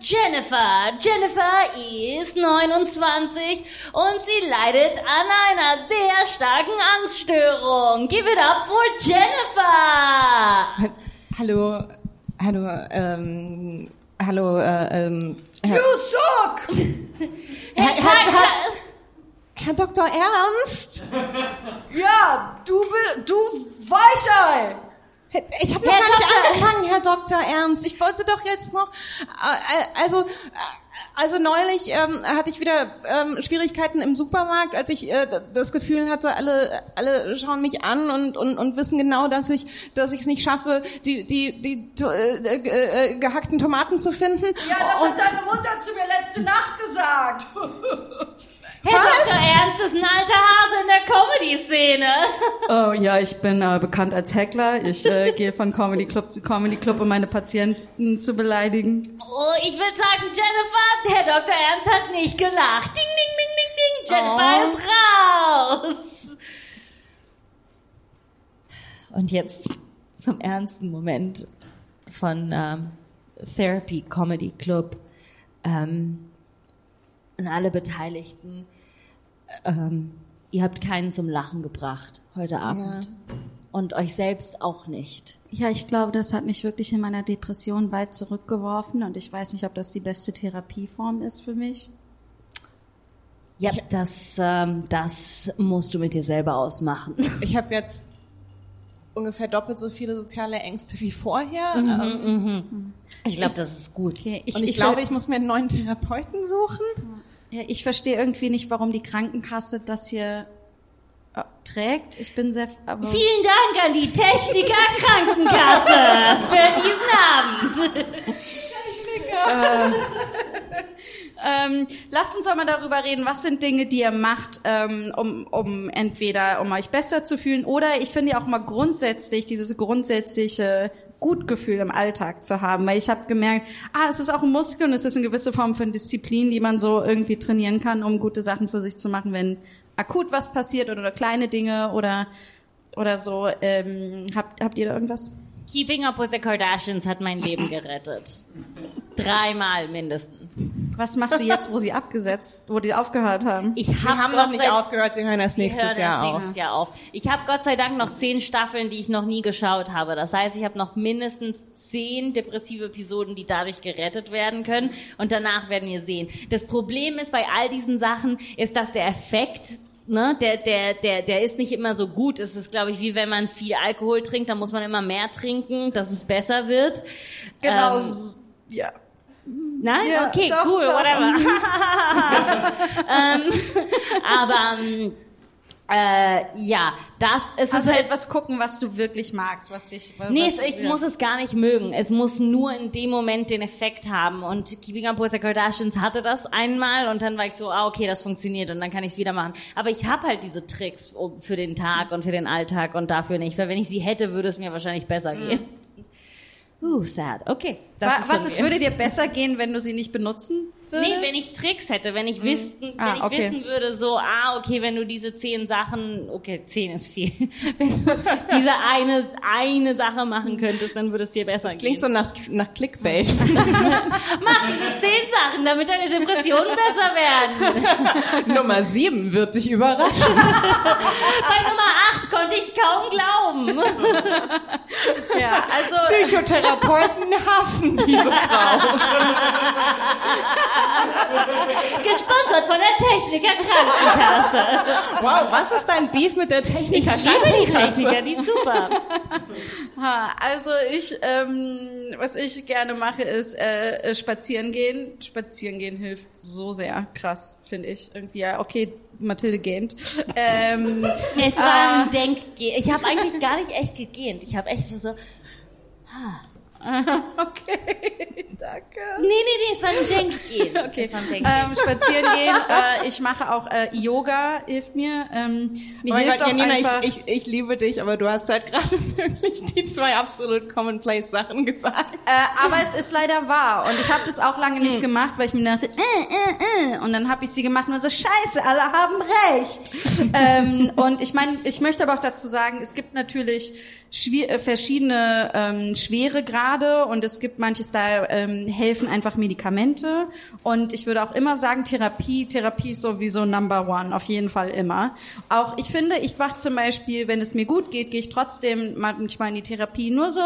Jennifer. Jennifer ist 29 und sie leidet an einer sehr starken Angststörung. Give it up for Jennifer! Hallo, hallo, ähm, hallo, äh, ähm, You suck! Herr, Herr, Herr, Herr Dr. Ernst? Ja, du, du Weichei! Ich habe noch Herr gar nicht Doktor- angefangen, Herr Dr. Ernst. Ich wollte doch jetzt noch, äh, also, äh, also neulich ähm, hatte ich wieder ähm, Schwierigkeiten im Supermarkt, als ich äh, das Gefühl hatte, alle, alle schauen mich an und, und, und wissen genau, dass ich, dass ich es nicht schaffe, die, die, die äh, äh, äh, gehackten Tomaten zu finden. Ja, das und, hat deine Mutter zu mir letzte Nacht gesagt. [LAUGHS] Herr Dr. Ernst ist ein alter Hase in der Comedy-Szene. [LAUGHS] Oh ja, ich bin äh, bekannt als Heckler. Ich äh, [LAUGHS] gehe von Comedy Club zu Comedy Club, um meine Patienten zu beleidigen. Oh, ich will sagen, Jennifer, der Dr. Ernst hat nicht gelacht. Ding, ding, ding, ding, ding. Jennifer Oh. ist raus. Und jetzt zum ernsten Moment von ähm, Therapy Comedy Club. Ähm, an alle Beteiligten. Ähm, ihr habt keinen zum Lachen gebracht heute Abend. Und euch selbst auch nicht. Ja, ich glaube, das hat mich wirklich in meiner Depression weit zurückgeworfen und ich weiß nicht, ob das die beste Therapieform ist für mich. Ja, das, ähm, das musst du mit dir selber ausmachen. [LAUGHS] ich habe jetzt ungefähr doppelt so viele soziale Ängste wie vorher. Ähm, Ich glaube, das ist gut. Okay, und ich, glaube, ich muss mir einen neuen Therapeuten suchen. Ja, ich verstehe irgendwie nicht, warum die Krankenkasse das hier äh, trägt. Ich bin sehr, aber Vielen Dank an die Techniker Krankenkasse für diesen Abend. Ähm, lasst uns doch mal darüber reden, was sind Dinge, die ihr macht, ähm, um, um entweder um euch besser zu fühlen oder ich finde ja auch mal grundsätzlich dieses grundsätzliche Gutgefühl im Alltag zu haben, weil ich habe gemerkt, ah, es ist auch ein Muskel und es ist eine gewisse Form von Disziplin, die man so irgendwie trainieren kann, um gute Sachen für sich zu machen, wenn akut was passiert oder kleine Dinge oder oder so. Ähm, habt habt ihr da irgendwas? Keeping Up with the Kardashians hat mein Leben gerettet. [LAUGHS] Dreimal mindestens. Was machst du jetzt, wo sie abgesetzt, wo die aufgehört haben? Ich Sie hab haben Gott noch nicht sei- aufgehört, sie hören erst nächstes hören Jahr erst auf. nächstes Jahr auf. Ich habe Gott sei Dank noch zehn Staffeln, die ich noch nie geschaut habe. Das heißt, ich habe noch mindestens zehn depressive Episoden, die dadurch gerettet werden können. Und danach werden wir sehen. Das Problem ist bei all diesen Sachen, ist, dass der Effekt Ne, der, der, der, der ist nicht immer so gut. Es ist, glaube ich, wie wenn man viel Alkohol trinkt, dann muss man immer mehr trinken, dass es besser wird. Genau, Ähm, ja. Nein? Ja, okay, doch, cool, doch. whatever. [LAUGHS] ähm, aber äh, ja, das ist Also halt. etwas gucken, was du wirklich magst, was dich. Was, Nee, ich ja. muss es gar nicht mögen. Es muss nur in dem Moment den Effekt haben. Und Keeping Up with the Kardashians hatte das einmal und dann war ich so, ah, okay, das funktioniert und dann kann ich es wieder machen. Aber ich habe halt diese Tricks für den Tag und für den Alltag und dafür nicht. Weil wenn ich sie hätte, würde es mir wahrscheinlich besser gehen. Uh, sad. Okay. Das Wa- ist was es würde dir besser gehen, wenn du sie nicht benutzen würdest? Nee, wenn ich Tricks hätte, wenn ich, wüssten, Ah, wenn ich okay. wissen würde, so, ah, okay, wenn du diese zehn Sachen, okay, zehn ist viel, [LAUGHS] wenn du diese eine, eine Sache machen könntest, dann würde es dir besser Das klingt so gehen. nach, nach Clickbait. [LAUGHS] Mach diese zehn Sachen, damit deine Depressionen besser werden. [LAUGHS] Nummer sieben wird dich überraschen. Bei Nummer acht konnte ich es kaum glauben. ja, also Psychotherapeuten hassen diese Frau. [LAUGHS] Gesponsert von der Techniker Krankenkasse. Wow, was ist dein Beef mit der Techniker? Ich liebe die Techniker, die ist super. [LAUGHS] also ich, ähm, was ich gerne mache, ist äh, äh, spazieren gehen. Spazieren gehen hilft so sehr, krass, finde ich. Irgendwie ja, okay, Mathilde gähnt. Ähm, [LAUGHS] Es war ein Denk, ich habe eigentlich gar nicht echt gegähnt. Ich habe echt so, so [LAUGHS] Okay, danke. Nee, nee, nee, es war ein Denkgehen. [LAUGHS] Okay. Es war ein Denkgehen. Ähm, [LAUGHS] spazieren gehen. Äh, ich mache auch äh, Yoga, hilft mir. Ähm, mir Oh mein hilft Gott, auch Janina, einfach, ich, ich, ich liebe dich, aber du hast halt gerade wirklich die zwei absolut commonplace Sachen gesagt. Äh, aber es ist leider wahr. Und ich habe das auch lange Hm. nicht gemacht, weil ich mir dachte, äh, äh, äh. Und dann habe ich sie gemacht und war so, scheiße, alle haben recht. ähm, und ich meine, ich möchte aber auch dazu sagen, es gibt natürlich verschiedene ähm, Schweregrade und es gibt manches, da ähm, helfen einfach Medikamente. Und ich würde auch immer sagen, Therapie, Therapie ist sowieso Number One, auf jeden Fall immer. Auch ich finde, ich mache zum Beispiel, wenn es mir gut geht, gehe ich trotzdem manchmal in die Therapie nur so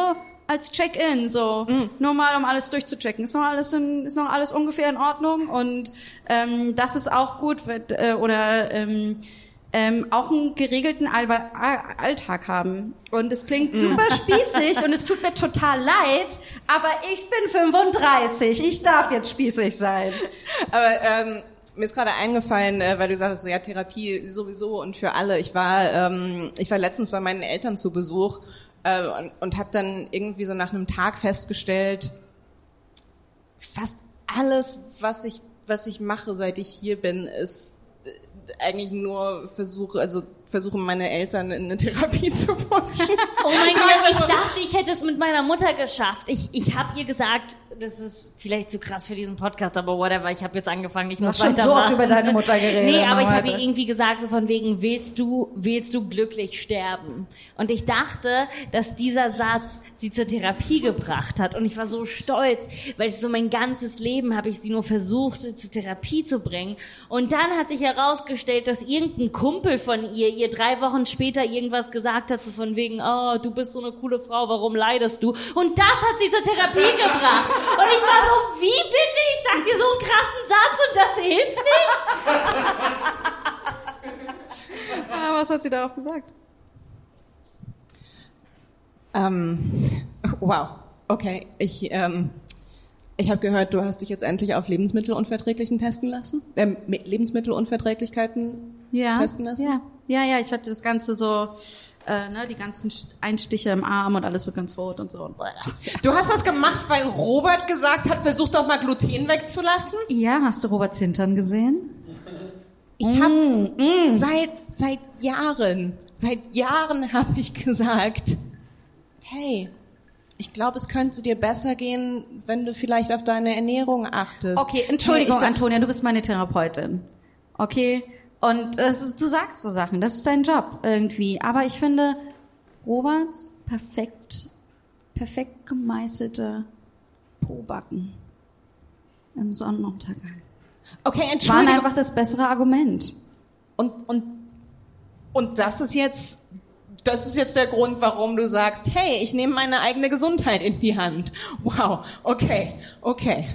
als Check-in, so nur mal um alles durchzuchecken. Ist noch alles in, ist noch alles ungefähr in Ordnung und ähm, das ist auch gut wird, äh, oder ähm, ähm, auch einen geregelten Alltag haben. Und es klingt super spießig und es tut mir total leid, aber ich bin 35, ich darf jetzt spießig sein. Aber ähm, mir ist gerade eingefallen, äh, weil du sagst, so ja Therapie sowieso und für alle. Ich war, ähm, ich war letztens bei meinen Eltern zu Besuch äh, und, und habe dann irgendwie so nach einem Tag festgestellt, fast alles, was ich was ich mache, seit ich hier bin, ist eigentlich nur versuche, also versuche meine Eltern in eine Therapie zu pushen. Oh mein Gott, ich dachte, ich hätte es mit meiner Mutter geschafft. Ich, ich habe ihr gesagt, das ist vielleicht zu krass für diesen Podcast, aber whatever, ich habe jetzt angefangen, ich muss hast schon so weitermachen. oft über deine Mutter [LAUGHS] geredet, Nee, aber ich habe ihr irgendwie gesagt, so von wegen, willst du, willst du glücklich sterben? Und ich dachte, dass dieser Satz sie zur Therapie gebracht hat. Und ich war so stolz, weil ich so mein ganzes Leben habe ich sie nur versucht, zur Therapie zu bringen. Und dann hat sich herausgestellt, dass irgendein Kumpel von ihr ihr drei Wochen später irgendwas gesagt hat, so von wegen, oh, du bist so eine coole Frau, warum leidest du? Und das hat sie zur Therapie gebracht. Und ich war so, wie bitte? Ich sag dir so einen krassen Satz und das hilft nicht? Ah, was hat sie darauf gesagt? Ähm, wow, okay. Ich, ähm, ich habe gehört, du hast dich jetzt endlich auf Lebensmittelunverträglichen testen lassen? Ähm, mit Lebensmittelunverträglichkeiten ja, testen lassen? Ja, ja, ja, ich hatte das Ganze so, äh, ne, die ganzen St- Einstiche im Arm und alles wird ganz rot und so. Du hast das gemacht, weil Robert gesagt hat, versuch doch mal Gluten wegzulassen? Ja, hast du Roberts Hintern gesehen? Ich habe seit seit Jahren, seit Jahren habe ich gesagt, hey, ich glaube, es könnte dir besser gehen, wenn du vielleicht auf deine Ernährung achtest. Okay, Entschuldigung, Hey, Antonia, du bist meine Therapeutin. Okay? Und das ist, du sagst so Sachen, das ist dein Job irgendwie. Aber ich finde, Roberts perfekt, perfekt gemeißelte Pobacken im Sonnenuntergang Okay, waren Entschuldigung. einfach das bessere Argument. Und, und, und das ist jetzt, das ist jetzt der Grund, warum du sagst, hey, ich nehme meine eigene Gesundheit in die Hand. Wow, okay, okay.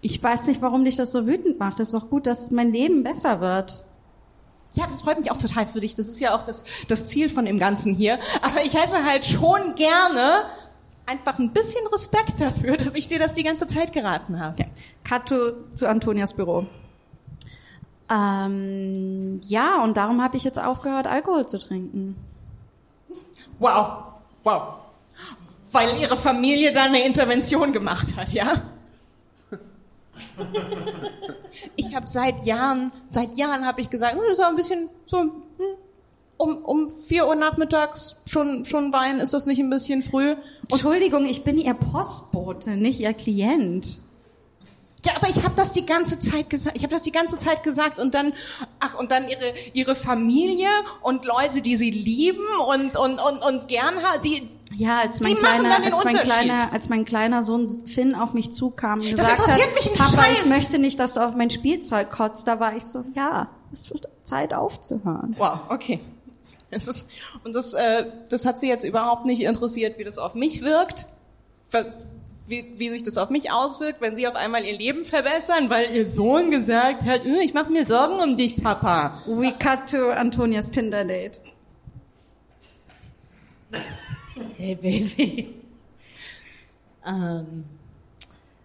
Ich weiß nicht, warum dich das so wütend macht. Es ist doch gut, dass mein Leben besser wird. Ja, das freut mich auch total für dich. Das ist ja auch das, das Ziel von dem Ganzen hier. Aber ich hätte halt schon gerne einfach ein bisschen Respekt dafür, dass ich dir das die ganze Zeit geraten habe. Kato zu Antonias Büro. Ähm, ja, und darum habe ich jetzt aufgehört, Alkohol zu trinken. Wow, wow. Weil ihre Familie da eine Intervention gemacht hat, ja? Ich habe seit Jahren, seit Jahren habe ich gesagt, hm, das ist ein bisschen so hm, um um vier Uhr nachmittags schon schon Wein, ist das nicht ein bisschen früh? Entschuldigung, ich bin Ihr Postbote, nicht Ihr Klient. Ja, aber ich habe das die ganze Zeit gesagt. Ich habe das die ganze Zeit gesagt und dann ach und dann ihre ihre Familie und Leute, die sie lieben und und und und gern haben, die Ja, als mein kleiner, als mein kleiner, als mein kleiner Sohn Finn auf mich zukam und Das gesagt hat, Papa, Scheiß." ich möchte nicht, dass du auf mein Spielzeug kotzt, da war ich so, ja, es wird Zeit aufzuhören. Wow, okay. Es ist, und das, äh, das hat sie jetzt überhaupt nicht interessiert, wie das auf mich wirkt, wie, wie sich das auf mich auswirkt, wenn sie auf einmal ihr Leben verbessern, weil ihr Sohn gesagt hat, "Äh, ich mache mir Sorgen um dich, Papa. We cut to Antonias Tinder Date. Hey Baby. Ähm,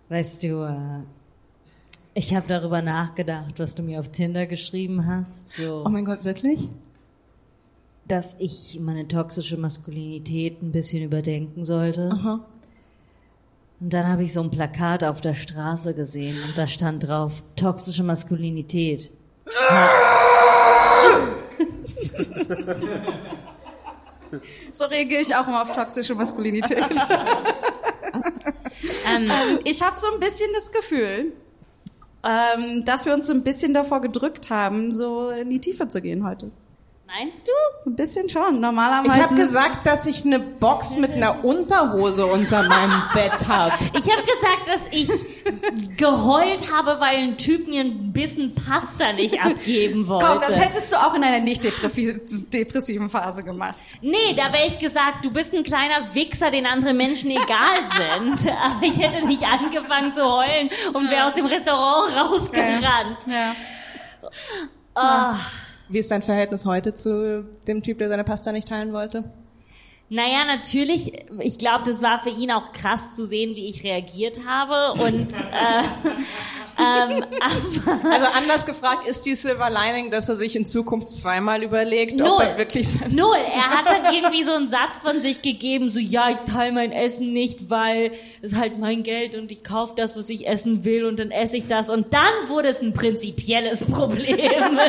weißt du, äh, ich habe darüber nachgedacht, was du mir auf Tinder geschrieben hast, so, Oh mein Gott, wirklich? dass ich meine toxische Maskulinität ein bisschen überdenken sollte. Aha. Und dann habe ich so ein Plakat auf der Straße gesehen und da stand drauf toxische Maskulinität. [LAUGHS] So reagiere ich auch immer auf toxische Maskulinität. [LAUGHS] Ähm, Ähm, ich habe so ein bisschen das Gefühl, ähm, dass wir uns so ein bisschen davor gedrückt haben, so in die Tiefe zu gehen heute. Meinst du? Ein bisschen schon. Ich Normalerweise. habe gesagt, dass ich eine Box mit einer Unterhose unter meinem [LAUGHS] Bett habe. Ich habe gesagt, dass ich geheult habe, weil ein Typ mir ein bisschen Pasta nicht abgeben wollte. Komm, das hättest du auch in einer nicht depressi- depressiven Phase gemacht. Nee, da wäre ich gesagt, du bist ein kleiner Wichser, den andere Menschen egal sind. [LAUGHS] Aber ich hätte nicht angefangen zu heulen und wäre aus dem Restaurant rausgerannt. Ja. Ah. Wie ist dein Verhältnis heute zu dem Typ, der seine Pasta nicht teilen wollte? Naja, natürlich, ich glaube, das war für ihn auch krass zu sehen, wie ich reagiert habe. Und [LAUGHS] äh, ähm, Also anders gefragt, ist die Silver Lining, dass er sich in Zukunft zweimal überlegt, ob Null. er wirklich sein... Null. Er hat dann irgendwie so einen Satz von sich gegeben, so ja, ich teile mein Essen nicht, weil es halt mein Geld und ich kaufe das, was ich essen will und dann esse ich das. Und dann wurde es ein prinzipielles Problem. [LAUGHS]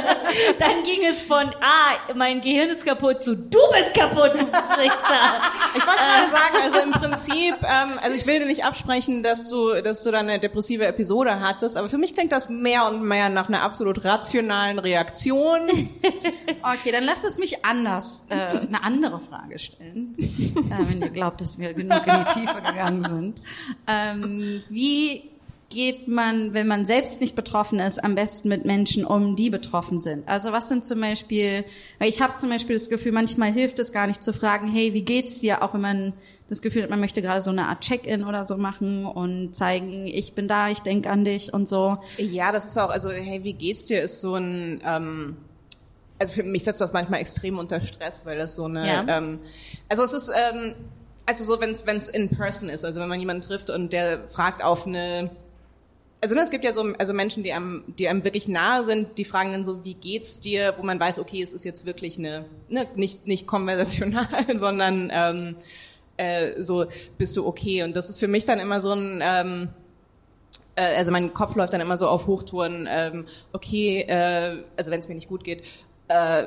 dann ging es von, ah, mein Gehirn ist kaputt zu, du bist kaputt, du Wichser. [LAUGHS] Ich wollte gerade sagen, also im Prinzip, ähm, also ich will dir nicht absprechen, dass du, dass du da eine depressive Episode hattest, aber für mich klingt das mehr und mehr nach einer absolut rationalen Reaktion. Okay, dann lasst es mich anders, äh, eine andere Frage stellen, äh, wenn ihr glaubt, dass wir genug in die Tiefe gegangen sind. Ähm, wie geht man, wenn man selbst nicht betroffen ist, am besten mit Menschen um, die betroffen sind? Also was sind zum Beispiel, ich habe zum Beispiel das Gefühl, manchmal hilft es gar nicht zu fragen, hey, wie geht's dir, auch wenn man das Gefühl hat, man möchte gerade so eine Art Check-in oder so machen und zeigen, ich bin da, ich denk an dich und so. Ja, das ist auch, also hey, wie geht's dir, ist so ein, ähm, also für mich setzt das manchmal extrem unter Stress, weil das so eine, Ja. ähm, also es ist, ähm, also so, wenn es in person ist, also wenn man jemanden trifft und der fragt auf eine, also ne, es gibt ja so also Menschen, die einem, die einem wirklich nahe sind, die fragen dann so, wie geht's dir, wo man weiß, okay, es ist jetzt wirklich eine, ne, nicht nicht konversational, [LAUGHS] sondern ähm, äh, so, bist du okay? Und das ist für mich dann immer so ein ähm, äh, also mein Kopf läuft dann immer so auf Hochtouren, ähm, okay, äh, also wenn es mir nicht gut geht, äh,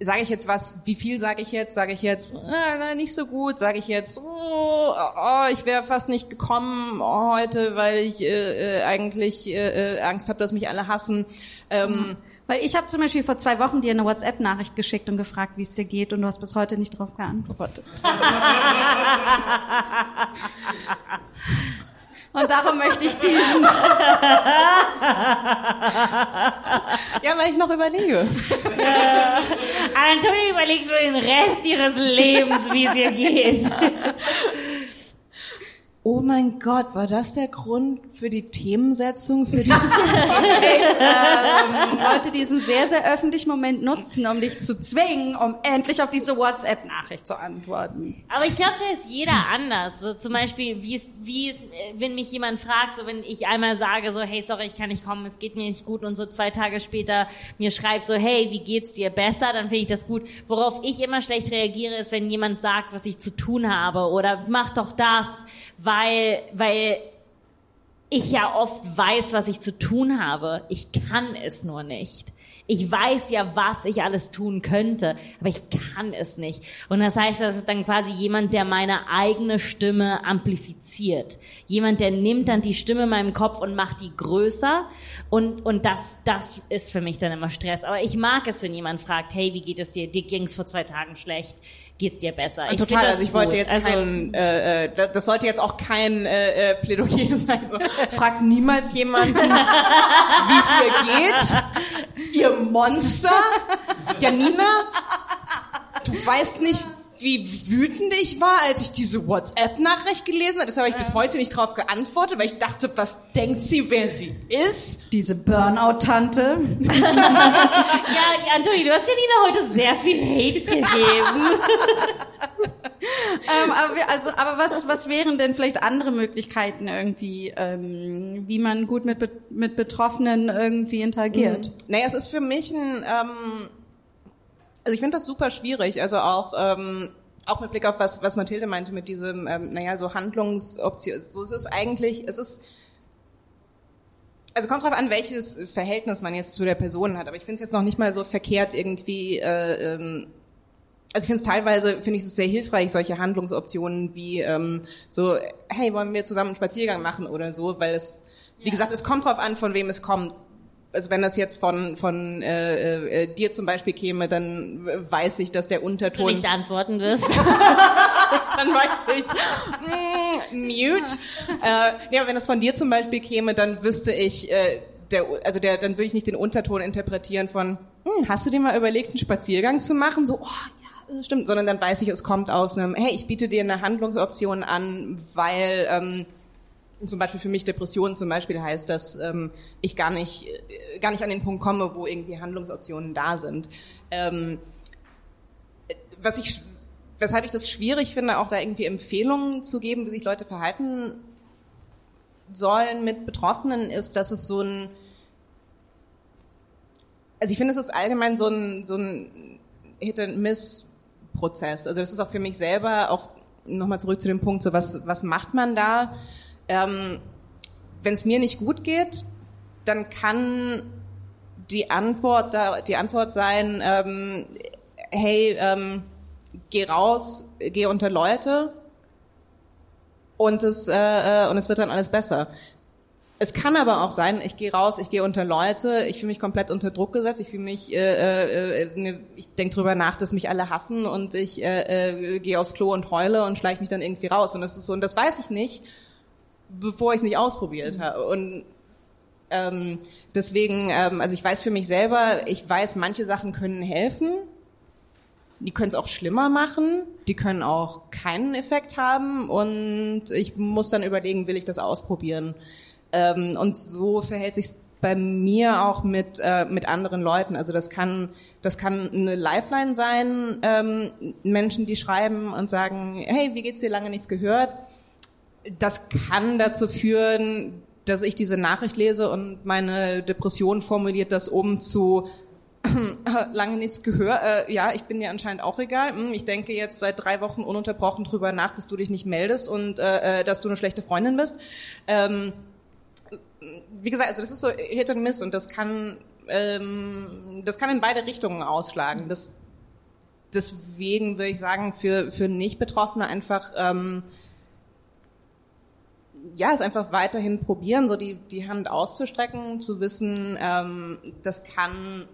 sage ich jetzt was, wie viel sage ich jetzt? Sage ich jetzt, äh, nicht so gut, sage ich jetzt, oh, oh ich wäre fast nicht gekommen heute, weil ich äh, äh, eigentlich äh, äh, Angst habe, dass mich alle hassen. Ähm, Weil ich habe zum Beispiel vor zwei Wochen dir eine WhatsApp-Nachricht geschickt und gefragt, wie es dir geht und du hast bis heute nicht darauf geantwortet. [LAUGHS] [LAUGHS] Und darum möchte ich diesen. [LAUGHS] Ja, weil ich noch überlege. Antonia überlegt für den Rest ihres Lebens, wie es ihr geht. [LAUGHS] Oh mein Gott, war das der Grund für die Themensetzung für [LAUGHS] die Ich ähm, wollte diesen sehr, sehr öffentlichen Moment nutzen, um dich zu zwingen, um endlich auf diese WhatsApp-Nachricht zu antworten. Aber ich glaube, da ist jeder anders. So zum Beispiel, wie es, wie es, wenn mich jemand fragt, so wenn ich einmal sage, so, hey, sorry, ich kann nicht kommen, es geht mir nicht gut und so zwei Tage später mir schreibt so, hey, wie geht's dir besser, dann finde ich das gut. Worauf ich immer schlecht reagiere, ist, wenn jemand sagt, was ich zu tun habe oder mach doch das, weil, weil ich ja oft weiß, was ich zu tun habe. Ich kann es nur nicht. Ich weiß ja, was ich alles tun könnte, aber ich kann es nicht. Und das heißt, das ist dann quasi jemand, der meine eigene Stimme amplifiziert. Jemand, der nimmt dann die Stimme in meinem Kopf und macht die größer. Und, und das, das ist für mich dann immer Stress. Aber ich mag es, wenn jemand fragt, hey, wie geht es dir? Dir ging es vor zwei Tagen schlecht. Geht's dir besser? Ich Total, also ich wollte gut. jetzt Also- kein, äh, äh, das- sollte jetzt auch kein äh, äh, Plädoyer [LAUGHS] sein. Fragt niemals jemanden, [LAUGHS] wie es ihr geht. Ihr Monster. Janina, du weißt nicht, wie wütend ich war, als ich diese WhatsApp-Nachricht gelesen habe. Das habe ich bis heute nicht drauf geantwortet, weil ich dachte, was denkt sie, wer sie ist? Diese Burnout-Tante. [LAUGHS] Ja, Antoni, du hast Janina heute sehr viel Hate gegeben. [LAUGHS] ähm, aber, wir- also, aber was, was wären denn vielleicht andere Möglichkeiten irgendwie, ähm, wie man gut mit, Be- mit Betroffenen irgendwie interagiert? Naja, es ist für mich ein, ähm, also ich finde das super schwierig, also auch, ähm, auch mit Blick auf was, was Mathilde meinte mit diesem, ähm, naja, so Handlungsoption, so ist es eigentlich, es ist, also kommt drauf an, welches Verhältnis man jetzt zu der Person hat, aber ich finde es jetzt noch nicht mal so verkehrt irgendwie, äh, ähm, also ich finde es teilweise, finde ich es sehr hilfreich, solche Handlungsoptionen wie ähm, so, hey, wollen wir zusammen einen Spaziergang machen oder so, weil es, wie gesagt, es kommt drauf an, von wem es kommt also wenn das jetzt von von äh, äh, dir zum Beispiel käme, dann weiß ich, dass der Unterton. Du nicht antworten wirst. [LAUGHS] dann weiß ich, mm, mute. Äh, ja, wenn das von dir zum Beispiel käme, dann wüsste ich, äh, der, also der, dann würde ich nicht den Unterton interpretieren von, hm, hast du dir mal überlegt, einen Spaziergang zu machen? So, oh, ja, das stimmt, sondern dann weiß ich, es kommt aus einem, hey, ich biete dir eine Handlungsoption an, weil ähm, zum Beispiel für mich Depression zum Beispiel heißt, dass ähm, ich gar nicht, äh, gar nicht an den Punkt komme, wo irgendwie Handlungsoptionen da sind. Ähm, was ich, weshalb ich das schwierig finde, auch da irgendwie Empfehlungen zu geben, wie sich Leute verhalten sollen mit Betroffenen, ist, dass es so ein, also ich finde, es ist allgemein so ein, so ein Hit-and-Miss-Prozess. Also das ist auch für mich selber auch nochmal zurück zu dem Punkt, so was, was macht man da? Ähm, Wenn es mir nicht gut geht, dann kann die Antwort, da, die Antwort sein, ähm, hey, ähm, geh raus, geh unter Leute und es, äh, äh, und es wird dann alles besser. Es kann aber auch sein, ich gehe raus, ich gehe unter Leute, ich fühle mich komplett unter Druck gesetzt, ich fühle mich, äh, äh, ne, ich denke drüber nach, dass mich alle hassen und ich äh, äh, gehe aufs Klo und heule und schleiche mich dann irgendwie raus. Und das ist so, und das weiß ich nicht bevor ich es nicht ausprobiert habe. Und ähm, deswegen, ähm, also ich weiß für mich selber, ich weiß, manche Sachen können helfen. Die können es auch schlimmer machen. Die können auch keinen Effekt haben. Und ich muss dann überlegen, will ich das ausprobieren? Ähm, und so verhält sich bei mir auch mit äh, mit anderen Leuten. Also das kann das kann eine Lifeline sein. Ähm, Menschen, die schreiben und sagen, hey, wie geht's dir? Lange nichts gehört das kann dazu führen, dass ich diese Nachricht lese und meine Depression formuliert das um zu [CLEARS THROAT] lange nichts gehört. Äh, ja, ich bin dir anscheinend auch egal. Hm, ich denke jetzt seit drei Wochen ununterbrochen drüber nach, dass du dich nicht meldest und äh, äh, dass du eine schlechte Freundin bist. Ähm, wie gesagt, also das ist so Hit and Miss und das kann ähm, das kann in beide Richtungen ausschlagen. Das, deswegen würde ich sagen, für für Nicht-Betroffene einfach ähm, ja, es einfach weiterhin probieren, so die, die Hand auszustrecken, zu wissen, ähm, das kann,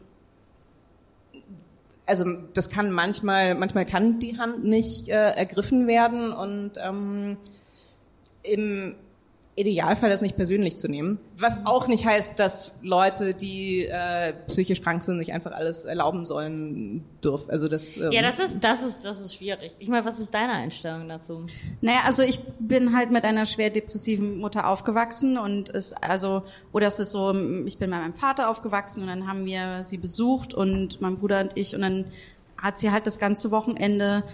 also das kann manchmal, manchmal kann die Hand nicht äh, ergriffen werden und ähm, im Idealfall das nicht persönlich zu nehmen. Was auch nicht heißt, dass Leute, die äh, psychisch krank sind, sich einfach alles erlauben sollen dürfen. Also das. Ähm ja, das ist das ist das ist schwierig. Ich meine, was ist deine Einstellung dazu? Naja, also ich bin halt mit einer schwer depressiven Mutter aufgewachsen und es also oder es ist so, ich bin bei meinem Vater aufgewachsen und dann haben wir sie besucht und mein Bruder und ich und dann hat sie halt das ganze Wochenende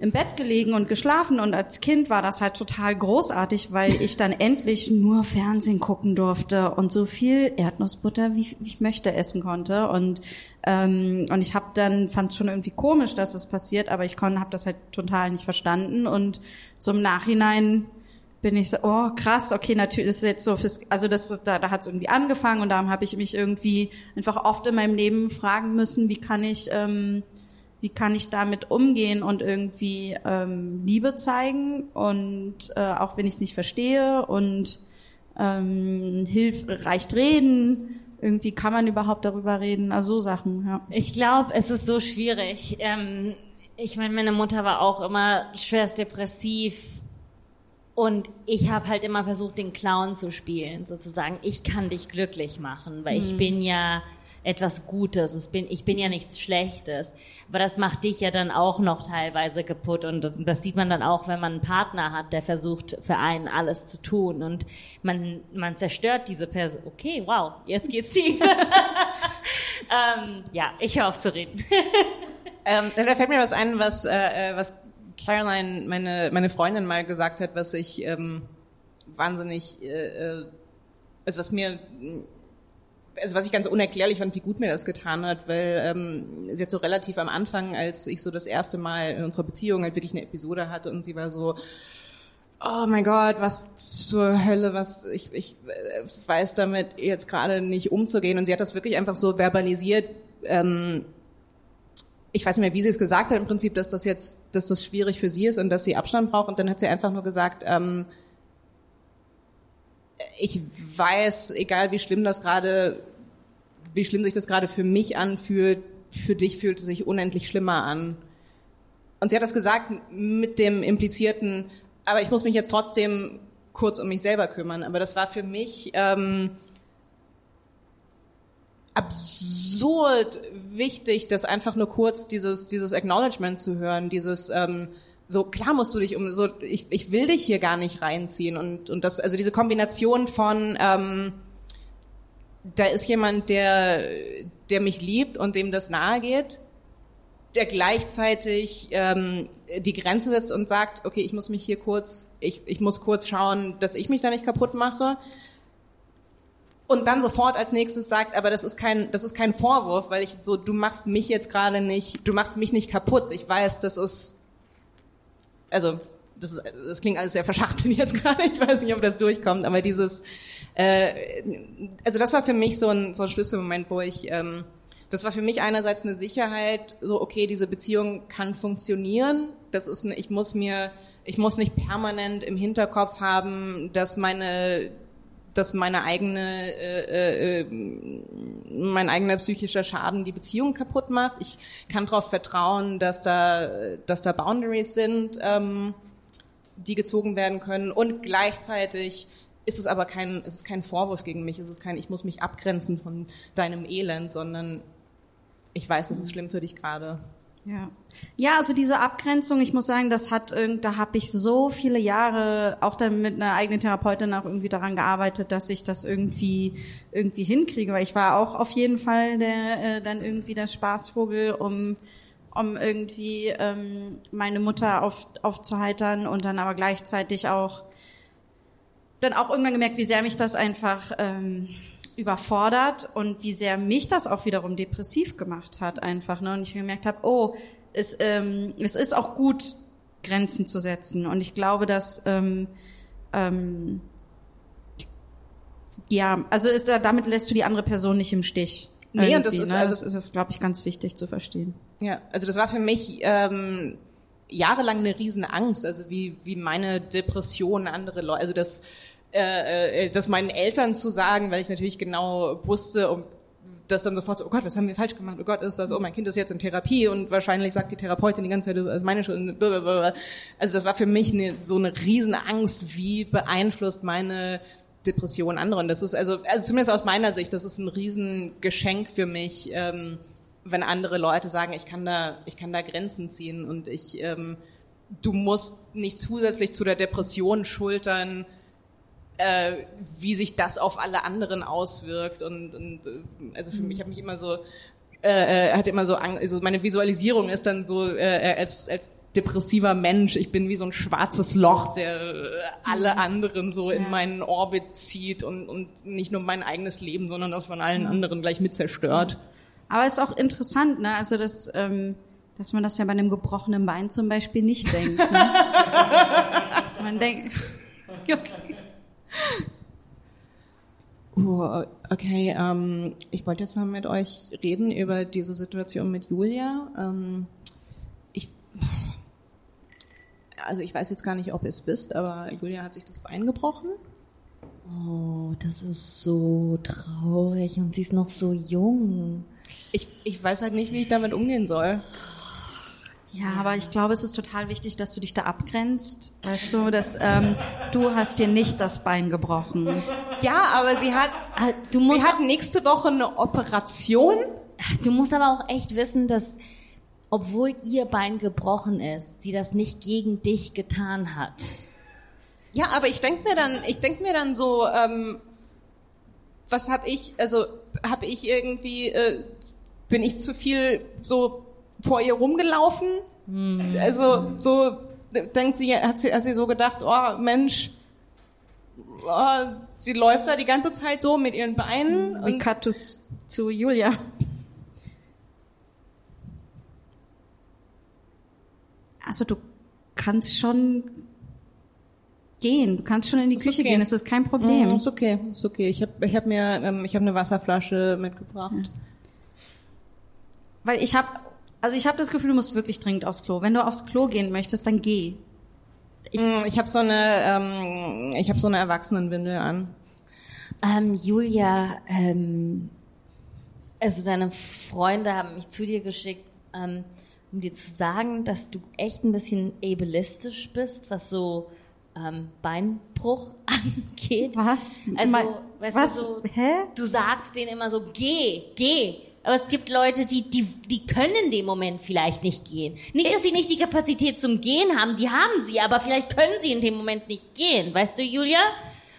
im Bett gelegen und geschlafen. Und als Kind war das halt total großartig, weil ich dann endlich nur Fernsehen gucken durfte und so viel Erdnussbutter wie, wie ich möchte essen konnte. Und ähm, und ich habe dann fand es schon irgendwie komisch, dass das passiert, aber ich konnte habe das halt total nicht verstanden. Und zum Nachhinein bin ich so, oh krass, okay, natürlich, das ist jetzt so, fürs, also das, da, da hat es irgendwie angefangen und darum habe ich mich irgendwie einfach oft in meinem Leben fragen müssen, wie kann ich ähm, wie kann ich damit umgehen und irgendwie ähm, Liebe zeigen und äh, auch wenn ich es nicht verstehe und ähm, hilft, reicht reden, irgendwie kann man überhaupt darüber reden, also so Sachen, ja. Ich glaube, es ist so schwierig. Ähm, ich meine, meine Mutter war auch immer schwerst depressiv und ich habe halt immer versucht, den Clown zu spielen, sozusagen. Ich kann dich glücklich machen, weil ich bin ja etwas Gutes. Ich bin, ich bin ja nichts Schlechtes. Aber das macht dich ja dann auch noch teilweise kaputt. Und das sieht man dann auch, wenn man einen Partner hat, der versucht, für einen alles zu tun. Und man, man zerstört diese Person. Okay, wow, jetzt geht's tief. [LAUGHS] ähm, ja, ich höre auf zu reden. [LAUGHS] ähm, da fällt mir was ein, was, äh, was Caroline, meine, meine Freundin, mal gesagt hat, was ich ähm, wahnsinnig, äh, äh also was mir also was ich ganz unerklärlich fand, wie gut mir das getan hat, weil ähm, sie hat so relativ am Anfang, als ich so das erste Mal in unserer Beziehung halt wirklich eine Episode hatte und sie war so, oh mein Gott, was zur Hölle, was ich, ich äh, weiß damit jetzt gerade nicht umzugehen und sie hat das wirklich einfach so verbalisiert. Ähm, ich weiß nicht mehr, wie sie es gesagt hat, im Prinzip, dass das jetzt, dass das schwierig für sie ist und dass sie Abstand braucht. Und dann hat sie einfach nur gesagt, ähm, ich weiß, egal wie schlimm das gerade, wie schlimm sich das gerade für mich anfühlt, für dich fühlt es sich unendlich schlimmer an. Und sie hat das gesagt mit dem implizierten, aber ich muss mich jetzt trotzdem kurz um mich selber kümmern. Aber das war für mich ähm, absurd wichtig, das einfach nur kurz dieses dieses Acknowledgement zu hören, dieses ähm, so klar musst du dich um so ich, ich will dich hier gar nicht reinziehen und und das also diese Kombination von ähm, da ist jemand der der mich liebt und dem das nahe geht der gleichzeitig ähm, die Grenze setzt und sagt okay ich muss mich hier kurz ich ich muss kurz schauen dass ich mich da nicht kaputt mache und dann sofort als nächstes sagt, aber das ist kein, das ist kein Vorwurf, weil ich so, du machst mich jetzt gerade nicht, du machst mich nicht kaputt. Ich weiß, das ist, also das, ist, das klingt alles sehr verschachtelt [LAUGHS] jetzt gerade. Ich weiß nicht, ob das durchkommt, aber dieses, äh, also das war für mich so ein, so ein Schlüsselmoment, wo ich, ähm, das war für mich einerseits eine Sicherheit, so okay, diese Beziehung kann funktionieren. Das ist, eine, ich muss mir, ich muss nicht permanent im Hinterkopf haben, dass meine dass meine eigene, äh, äh, mein eigener psychischer Schaden die Beziehung kaputt macht. Ich kann darauf vertrauen, dass da, dass da Boundaries sind, ähm, die gezogen werden können. Und gleichzeitig ist es aber kein, es ist kein Vorwurf gegen mich. Es ist kein, ich muss mich abgrenzen von deinem Elend, sondern ich weiß, es ist schlimm für dich gerade. Ja. Ja, also diese Abgrenzung, ich muss sagen, das hat, da habe ich so viele Jahre auch dann mit einer eigenen Therapeutin auch irgendwie daran gearbeitet, dass ich das irgendwie irgendwie hinkriege, weil ich war auch auf jeden Fall der äh, dann irgendwie der Spaßvogel, um um irgendwie ähm, meine Mutter auf, aufzuheitern und dann aber gleichzeitig auch dann auch irgendwann gemerkt, wie sehr mich das einfach ähm, überfordert und wie sehr mich das auch wiederum depressiv gemacht hat einfach. Ne? Und ich gemerkt habe, oh, es, ähm, es ist auch gut, Grenzen zu setzen. Und ich glaube, dass ähm, ähm, ja, also ist, damit lässt du die andere Person nicht im Stich. Nee, und das ist, ne? also, das ist, das, glaube ich, ganz wichtig zu verstehen. Ja, also das war für mich ähm, jahrelang eine Riesenangst, also wie, wie meine Depression andere Leute, also das äh, äh, das meinen Eltern zu sagen, weil ich natürlich genau wusste, um das dann sofort so, oh Gott, was haben wir falsch gemacht? Oh Gott, ist das, oh, mein Kind ist jetzt in Therapie und wahrscheinlich sagt die Therapeutin die ganze Zeit, das ist meine Schuld. Also das war für mich eine, so eine Riesenangst, wie beeinflusst meine Depression andere. Und das ist also, also zumindest aus meiner Sicht, das ist ein Riesengeschenk für mich, ähm, wenn andere Leute sagen, ich kann da, ich kann da Grenzen ziehen und ich, ähm, du musst nicht zusätzlich zu der Depression schultern, äh, wie sich das auf alle anderen auswirkt und, und äh, also für mich ich habe mich immer so äh, äh, hat immer so Angst, also meine Visualisierung ist dann so äh, als als depressiver Mensch, ich bin wie so ein schwarzes Loch, der alle anderen so in meinen Orbit zieht und, und nicht nur mein eigenes Leben, sondern das von allen anderen gleich mit zerstört. Aber es ist auch interessant, ne? Also das, ähm, dass man das ja bei einem gebrochenen Bein zum Beispiel nicht denkt. Ne? [LAUGHS] man denkt, [LAUGHS] okay. Oh, okay, ähm, ich wollte jetzt mal mit euch reden über diese Situation mit Julia. Ähm, ich, also ich weiß jetzt gar nicht, ob ihr es wisst, aber Julia hat sich das Bein gebrochen. Oh, das ist so traurig und sie ist noch so jung. Ich, ich weiß halt nicht, wie ich damit umgehen soll. Ja, aber ich glaube, es ist total wichtig, dass du dich da abgrenzt. Weißt du, dass ähm, du hast dir nicht das Bein gebrochen. Ja, aber sie hat, Ah, Du musst, sie hat nächste Woche eine Operation. du musst aber auch echt wissen, dass obwohl ihr Bein gebrochen ist, sie das nicht gegen dich getan hat. Ja, aber ich denk mir dann, ich denk mir dann so, ähm, was hab ich, also hab ich irgendwie, äh, bin ich zu viel so vor ihr rumgelaufen? Also so denkt sie, hat sie, hat sie so gedacht, oh Mensch, oh, sie läuft da die ganze Zeit so mit ihren Beinen We und cut to, zu Julia. Also du kannst schon gehen, du kannst schon in die Küche okay. gehen, es ist kein Problem. Mm, ist okay, ist okay. Ich habe ich hab mir ähm, ich habe eine Wasserflasche mitgebracht. Weil ich habe, also ich habe das Gefühl, du musst wirklich dringend aufs Klo. Wenn du aufs Klo gehen möchtest, dann geh. Ich, ich habe so eine ähm, ich habe so eine Erwachsenenwindel an. Ähm, Julia, ähm, also deine Freunde haben mich zu dir geschickt, ähm, um dir zu sagen, dass du echt ein bisschen ableistisch bist, was so ähm, Beinbruch [LAUGHS] angeht. Was? Also, Mal- weißt was? du, so, Hä? du sagst denen immer so, geh, geh. Aber es gibt Leute, die, die, die können in dem Moment vielleicht nicht gehen. Nicht, dass sie nicht die Kapazität zum Gehen haben, die haben sie, aber vielleicht können sie in dem Moment nicht gehen. Weißt du, Julia?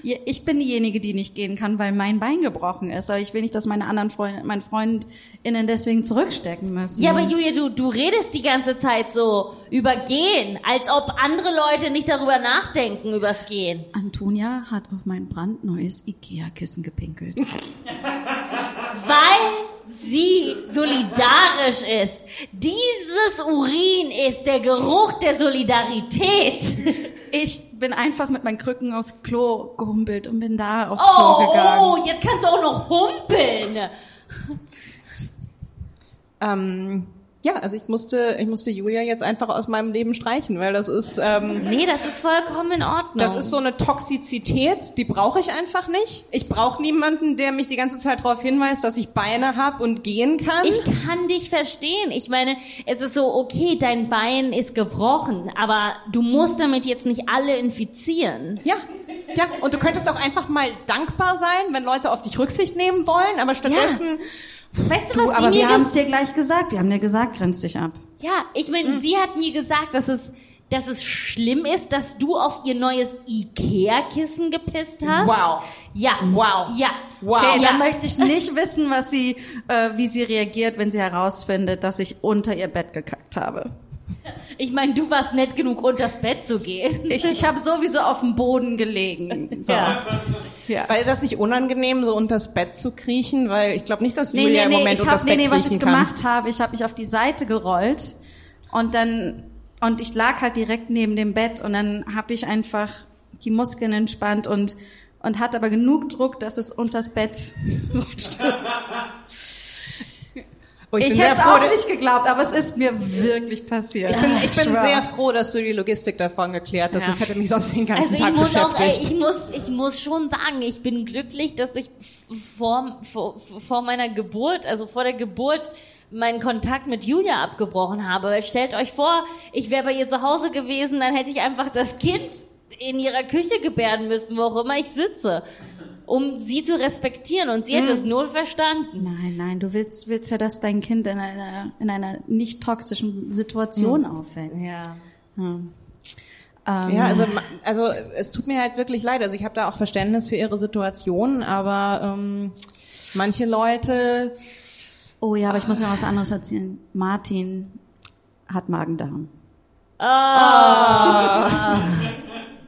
Ich bin diejenige, die nicht gehen kann, weil mein Bein gebrochen ist. Aber ich will nicht, dass meine anderen Freunde, meine FreundInnen deswegen zurückstecken müssen. Ja, aber Julia, du, du redest die ganze Zeit so über Gehen, als ob andere Leute nicht darüber nachdenken, übers Gehen. Antonia hat auf mein brandneues Ikea-Kissen gepinkelt. Weil sie solidarisch ist. Dieses Urin ist der Geruch der Solidarität. Ich bin einfach mit meinen Krücken aufs Klo gehumpelt und bin da aufs Klo Oh, gegangen. oh, jetzt kannst du auch noch humpeln. Ähm, ja, also ich musste ich musste Julia jetzt einfach aus meinem Leben streichen, weil das ist ähm, Nee, das ist vollkommen in Ordnung. Das ist so eine Toxizität, die brauche ich einfach nicht. Ich brauche niemanden, der mich die ganze Zeit darauf hinweist, dass ich Beine habe und gehen kann. Ich kann dich verstehen. Ich meine, es ist so, okay, dein Bein ist gebrochen, aber du musst damit jetzt nicht alle infizieren. ja, ja. Und du könntest auch einfach mal dankbar sein, wenn Leute auf dich Rücksicht nehmen wollen, aber stattdessen, Weißt du, Du, was aber sie wir mir haben ges- es dir gleich gesagt. Wir haben dir gesagt, grenz dich ab. Ja, ich meine, sie hat mir gesagt, dass es, dass es schlimm ist, dass du auf ihr neues Ikea-Kissen gepisst hast. Wow. Ja. Wow. Ja. Wow. Okay, Ja. dann möchte ich nicht wissen, was sie, äh, wie sie reagiert, wenn sie herausfindet, dass ich unter ihr Bett gekackt habe. Ich meine, du warst nett genug, unters Bett zu gehen. Ich, ich habe sowieso auf dem Boden gelegen. So. Ja. Ja. weil das nicht unangenehm, so unters Bett zu kriechen, weil ich glaube nicht, dass Nee, Julia nee, im Moment ich unters hab, nee, Bett nee, was ich kann. gemacht habe, ich habe mich auf die Seite gerollt und dann und ich lag halt direkt neben dem Bett und dann habe ich einfach die Muskeln entspannt und und hatte aber genug Druck, dass es unters Bett [LAUGHS] rutscht. Oh, Ich, bin hätte es auch nicht geglaubt, aber es ist mir wirklich passiert. Ich bin, ich bin schwör. sehr froh, dass du die Logistik davon geklärt hast. Ja. Das hätte mich sonst den ganzen Also ich Tag muss auch, ey, beschäftigt. ich muss, ich muss schon sagen, ich bin glücklich, dass ich vor, vor, vor meiner Geburt, also vor der Geburt, meinen Kontakt mit Julia abgebrochen habe. Stellt euch vor, ich wäre bei ihr zu Hause gewesen, dann hätte ich einfach das Kind in ihrer Küche gebärden müssen, wo auch immer ich sitze, um sie zu respektieren. Und sie hätte es null verstanden. Nein, nein, du willst, willst ja, dass dein Kind in einer, in einer nicht toxischen Situation aufwächst. Ja. Ähm, Ja, also, ma- also es tut mir halt wirklich leid. Also ich habe da auch Verständnis für ihre Situation, aber ähm, manche Leute. Oh ja, aber ich muss mir was anderes erzählen. Martin hat Magen-Darm. [LAUGHS] [LAUGHS]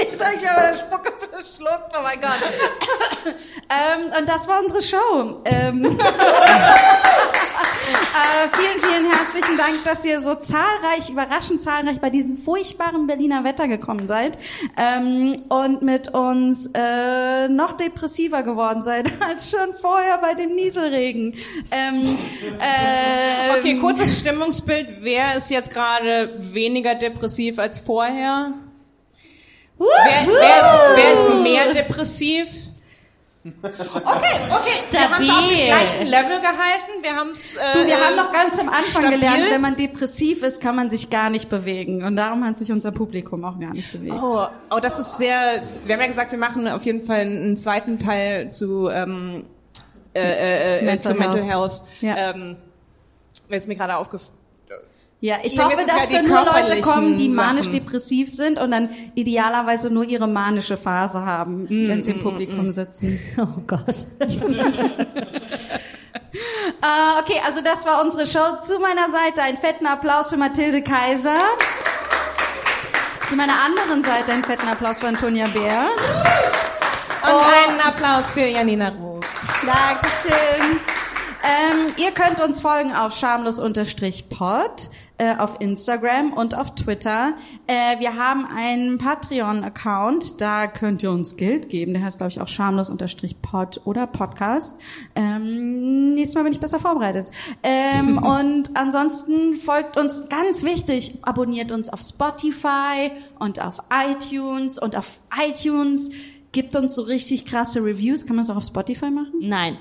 Jetzt habe ich aber eine Spucke verschluckt, oh mein Gott. ähm, und das war unsere Show. Ähm, [LAUGHS] äh, vielen, vielen herzlichen Dank, dass ihr so zahlreich, überraschend zahlreich bei diesem furchtbaren Berliner Wetter gekommen seid ähm, und mit uns äh, noch depressiver geworden seid [LAUGHS] als schon vorher bei dem Nieselregen. Ähm, Okay, kurzes Stimmungsbild. Wer ist jetzt gerade weniger depressiv als vorher? Wer, wer, ist, wer ist mehr depressiv? Okay, okay. Wir haben es auf dem Stabil. gleichen Level gehalten. Wir haben es. Äh, Du, wir haben noch ganz am Anfang stabil. gelernt, wenn man depressiv ist, kann man sich gar nicht bewegen. Und darum hat sich unser Publikum auch gar nicht bewegt. Oh, oh, das ist sehr. Wir haben ja gesagt, wir machen auf jeden Fall einen zweiten Teil zu ähm, äh, äh, äh, Mental zu Mental Health. Health. Ja. Ähm, ist mir gerade aufgefallen. Ja, ich hoffe, wir sind dass ja da nur Leute kommen, die manisch-depressiv sind und dann idealerweise nur ihre manische Phase haben, Mm, wenn sie im Publikum sitzen. [LAUGHS] Oh Gott. Äh, [LAUGHS] okay, also das war unsere Show. Zu meiner Seite einen fetten Applaus für Mathilde Kaiser. Zu meiner anderen Seite einen fetten Applaus für Antonia Bär. Und einen Applaus für Janina Ruf. Dankeschön. Ähm, ihr könnt uns folgen auf schamlos-pod äh, auf Instagram und auf Twitter. Äh, wir haben einen Patreon-Account, da könnt ihr uns Geld geben. Der heißt, glaube ich, auch schamlos-pod oder Podcast. Ähm, nächstes Mal bin ich besser vorbereitet. Ähm, [LAUGHS] und ansonsten folgt uns, ganz wichtig, abonniert uns auf Spotify und auf iTunes und auf iTunes. Gibt uns so richtig krasse Reviews. Kann man das auch auf Spotify machen? Nein.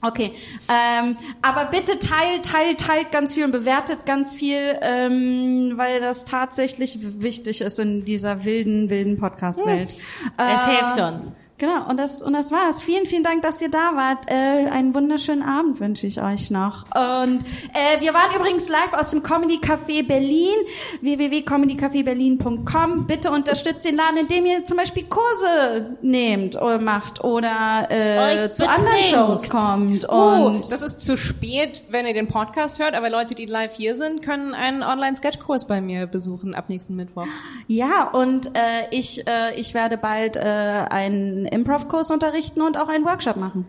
Okay, ähm, aber bitte teilt, teilt, teilt ganz viel und bewertet ganz viel, ähm, weil das tatsächlich wichtig ist in dieser wilden, wilden Podcast-Welt. Es Äh, hilft uns. Genau, und das, und das war's. Vielen, vielen Dank, dass ihr da wart. Äh, einen wunderschönen Abend wünsche ich euch noch. Und äh, wir waren übrigens live aus dem Comedy Café Berlin, www.comedycafeberlin.com. Bitte unterstützt den Laden, indem ihr zum Beispiel Kurse nehmt oder macht oder äh, zu anderen. Shows kommt. Oh, Und das ist zu spät, wenn ihr den Podcast hört, aber Leute, die live hier sind, können einen Online-Sketch-Kurs bei mir besuchen ab nächsten Mittwoch. ja, und äh, ich, äh, ich werde bald äh, einen Improv-Kurs unterrichten und auch einen Workshop machen.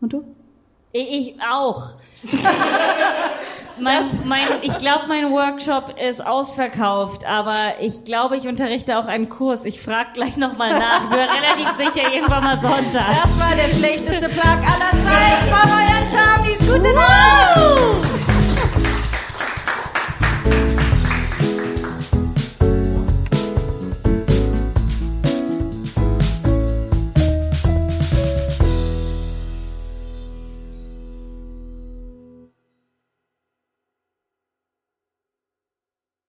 Und du? Ich auch. [LAUGHS] mein, mein, ich glaube, mein Workshop ist ausverkauft, aber ich glaube, ich unterrichte auch einen Kurs. Ich frage gleich nochmal nach. Ich bin [LAUGHS] relativ sicher, irgendwann mal Sonntag. Das war der schlechteste Plug aller Zeiten von euren Charmies. Gute Nacht!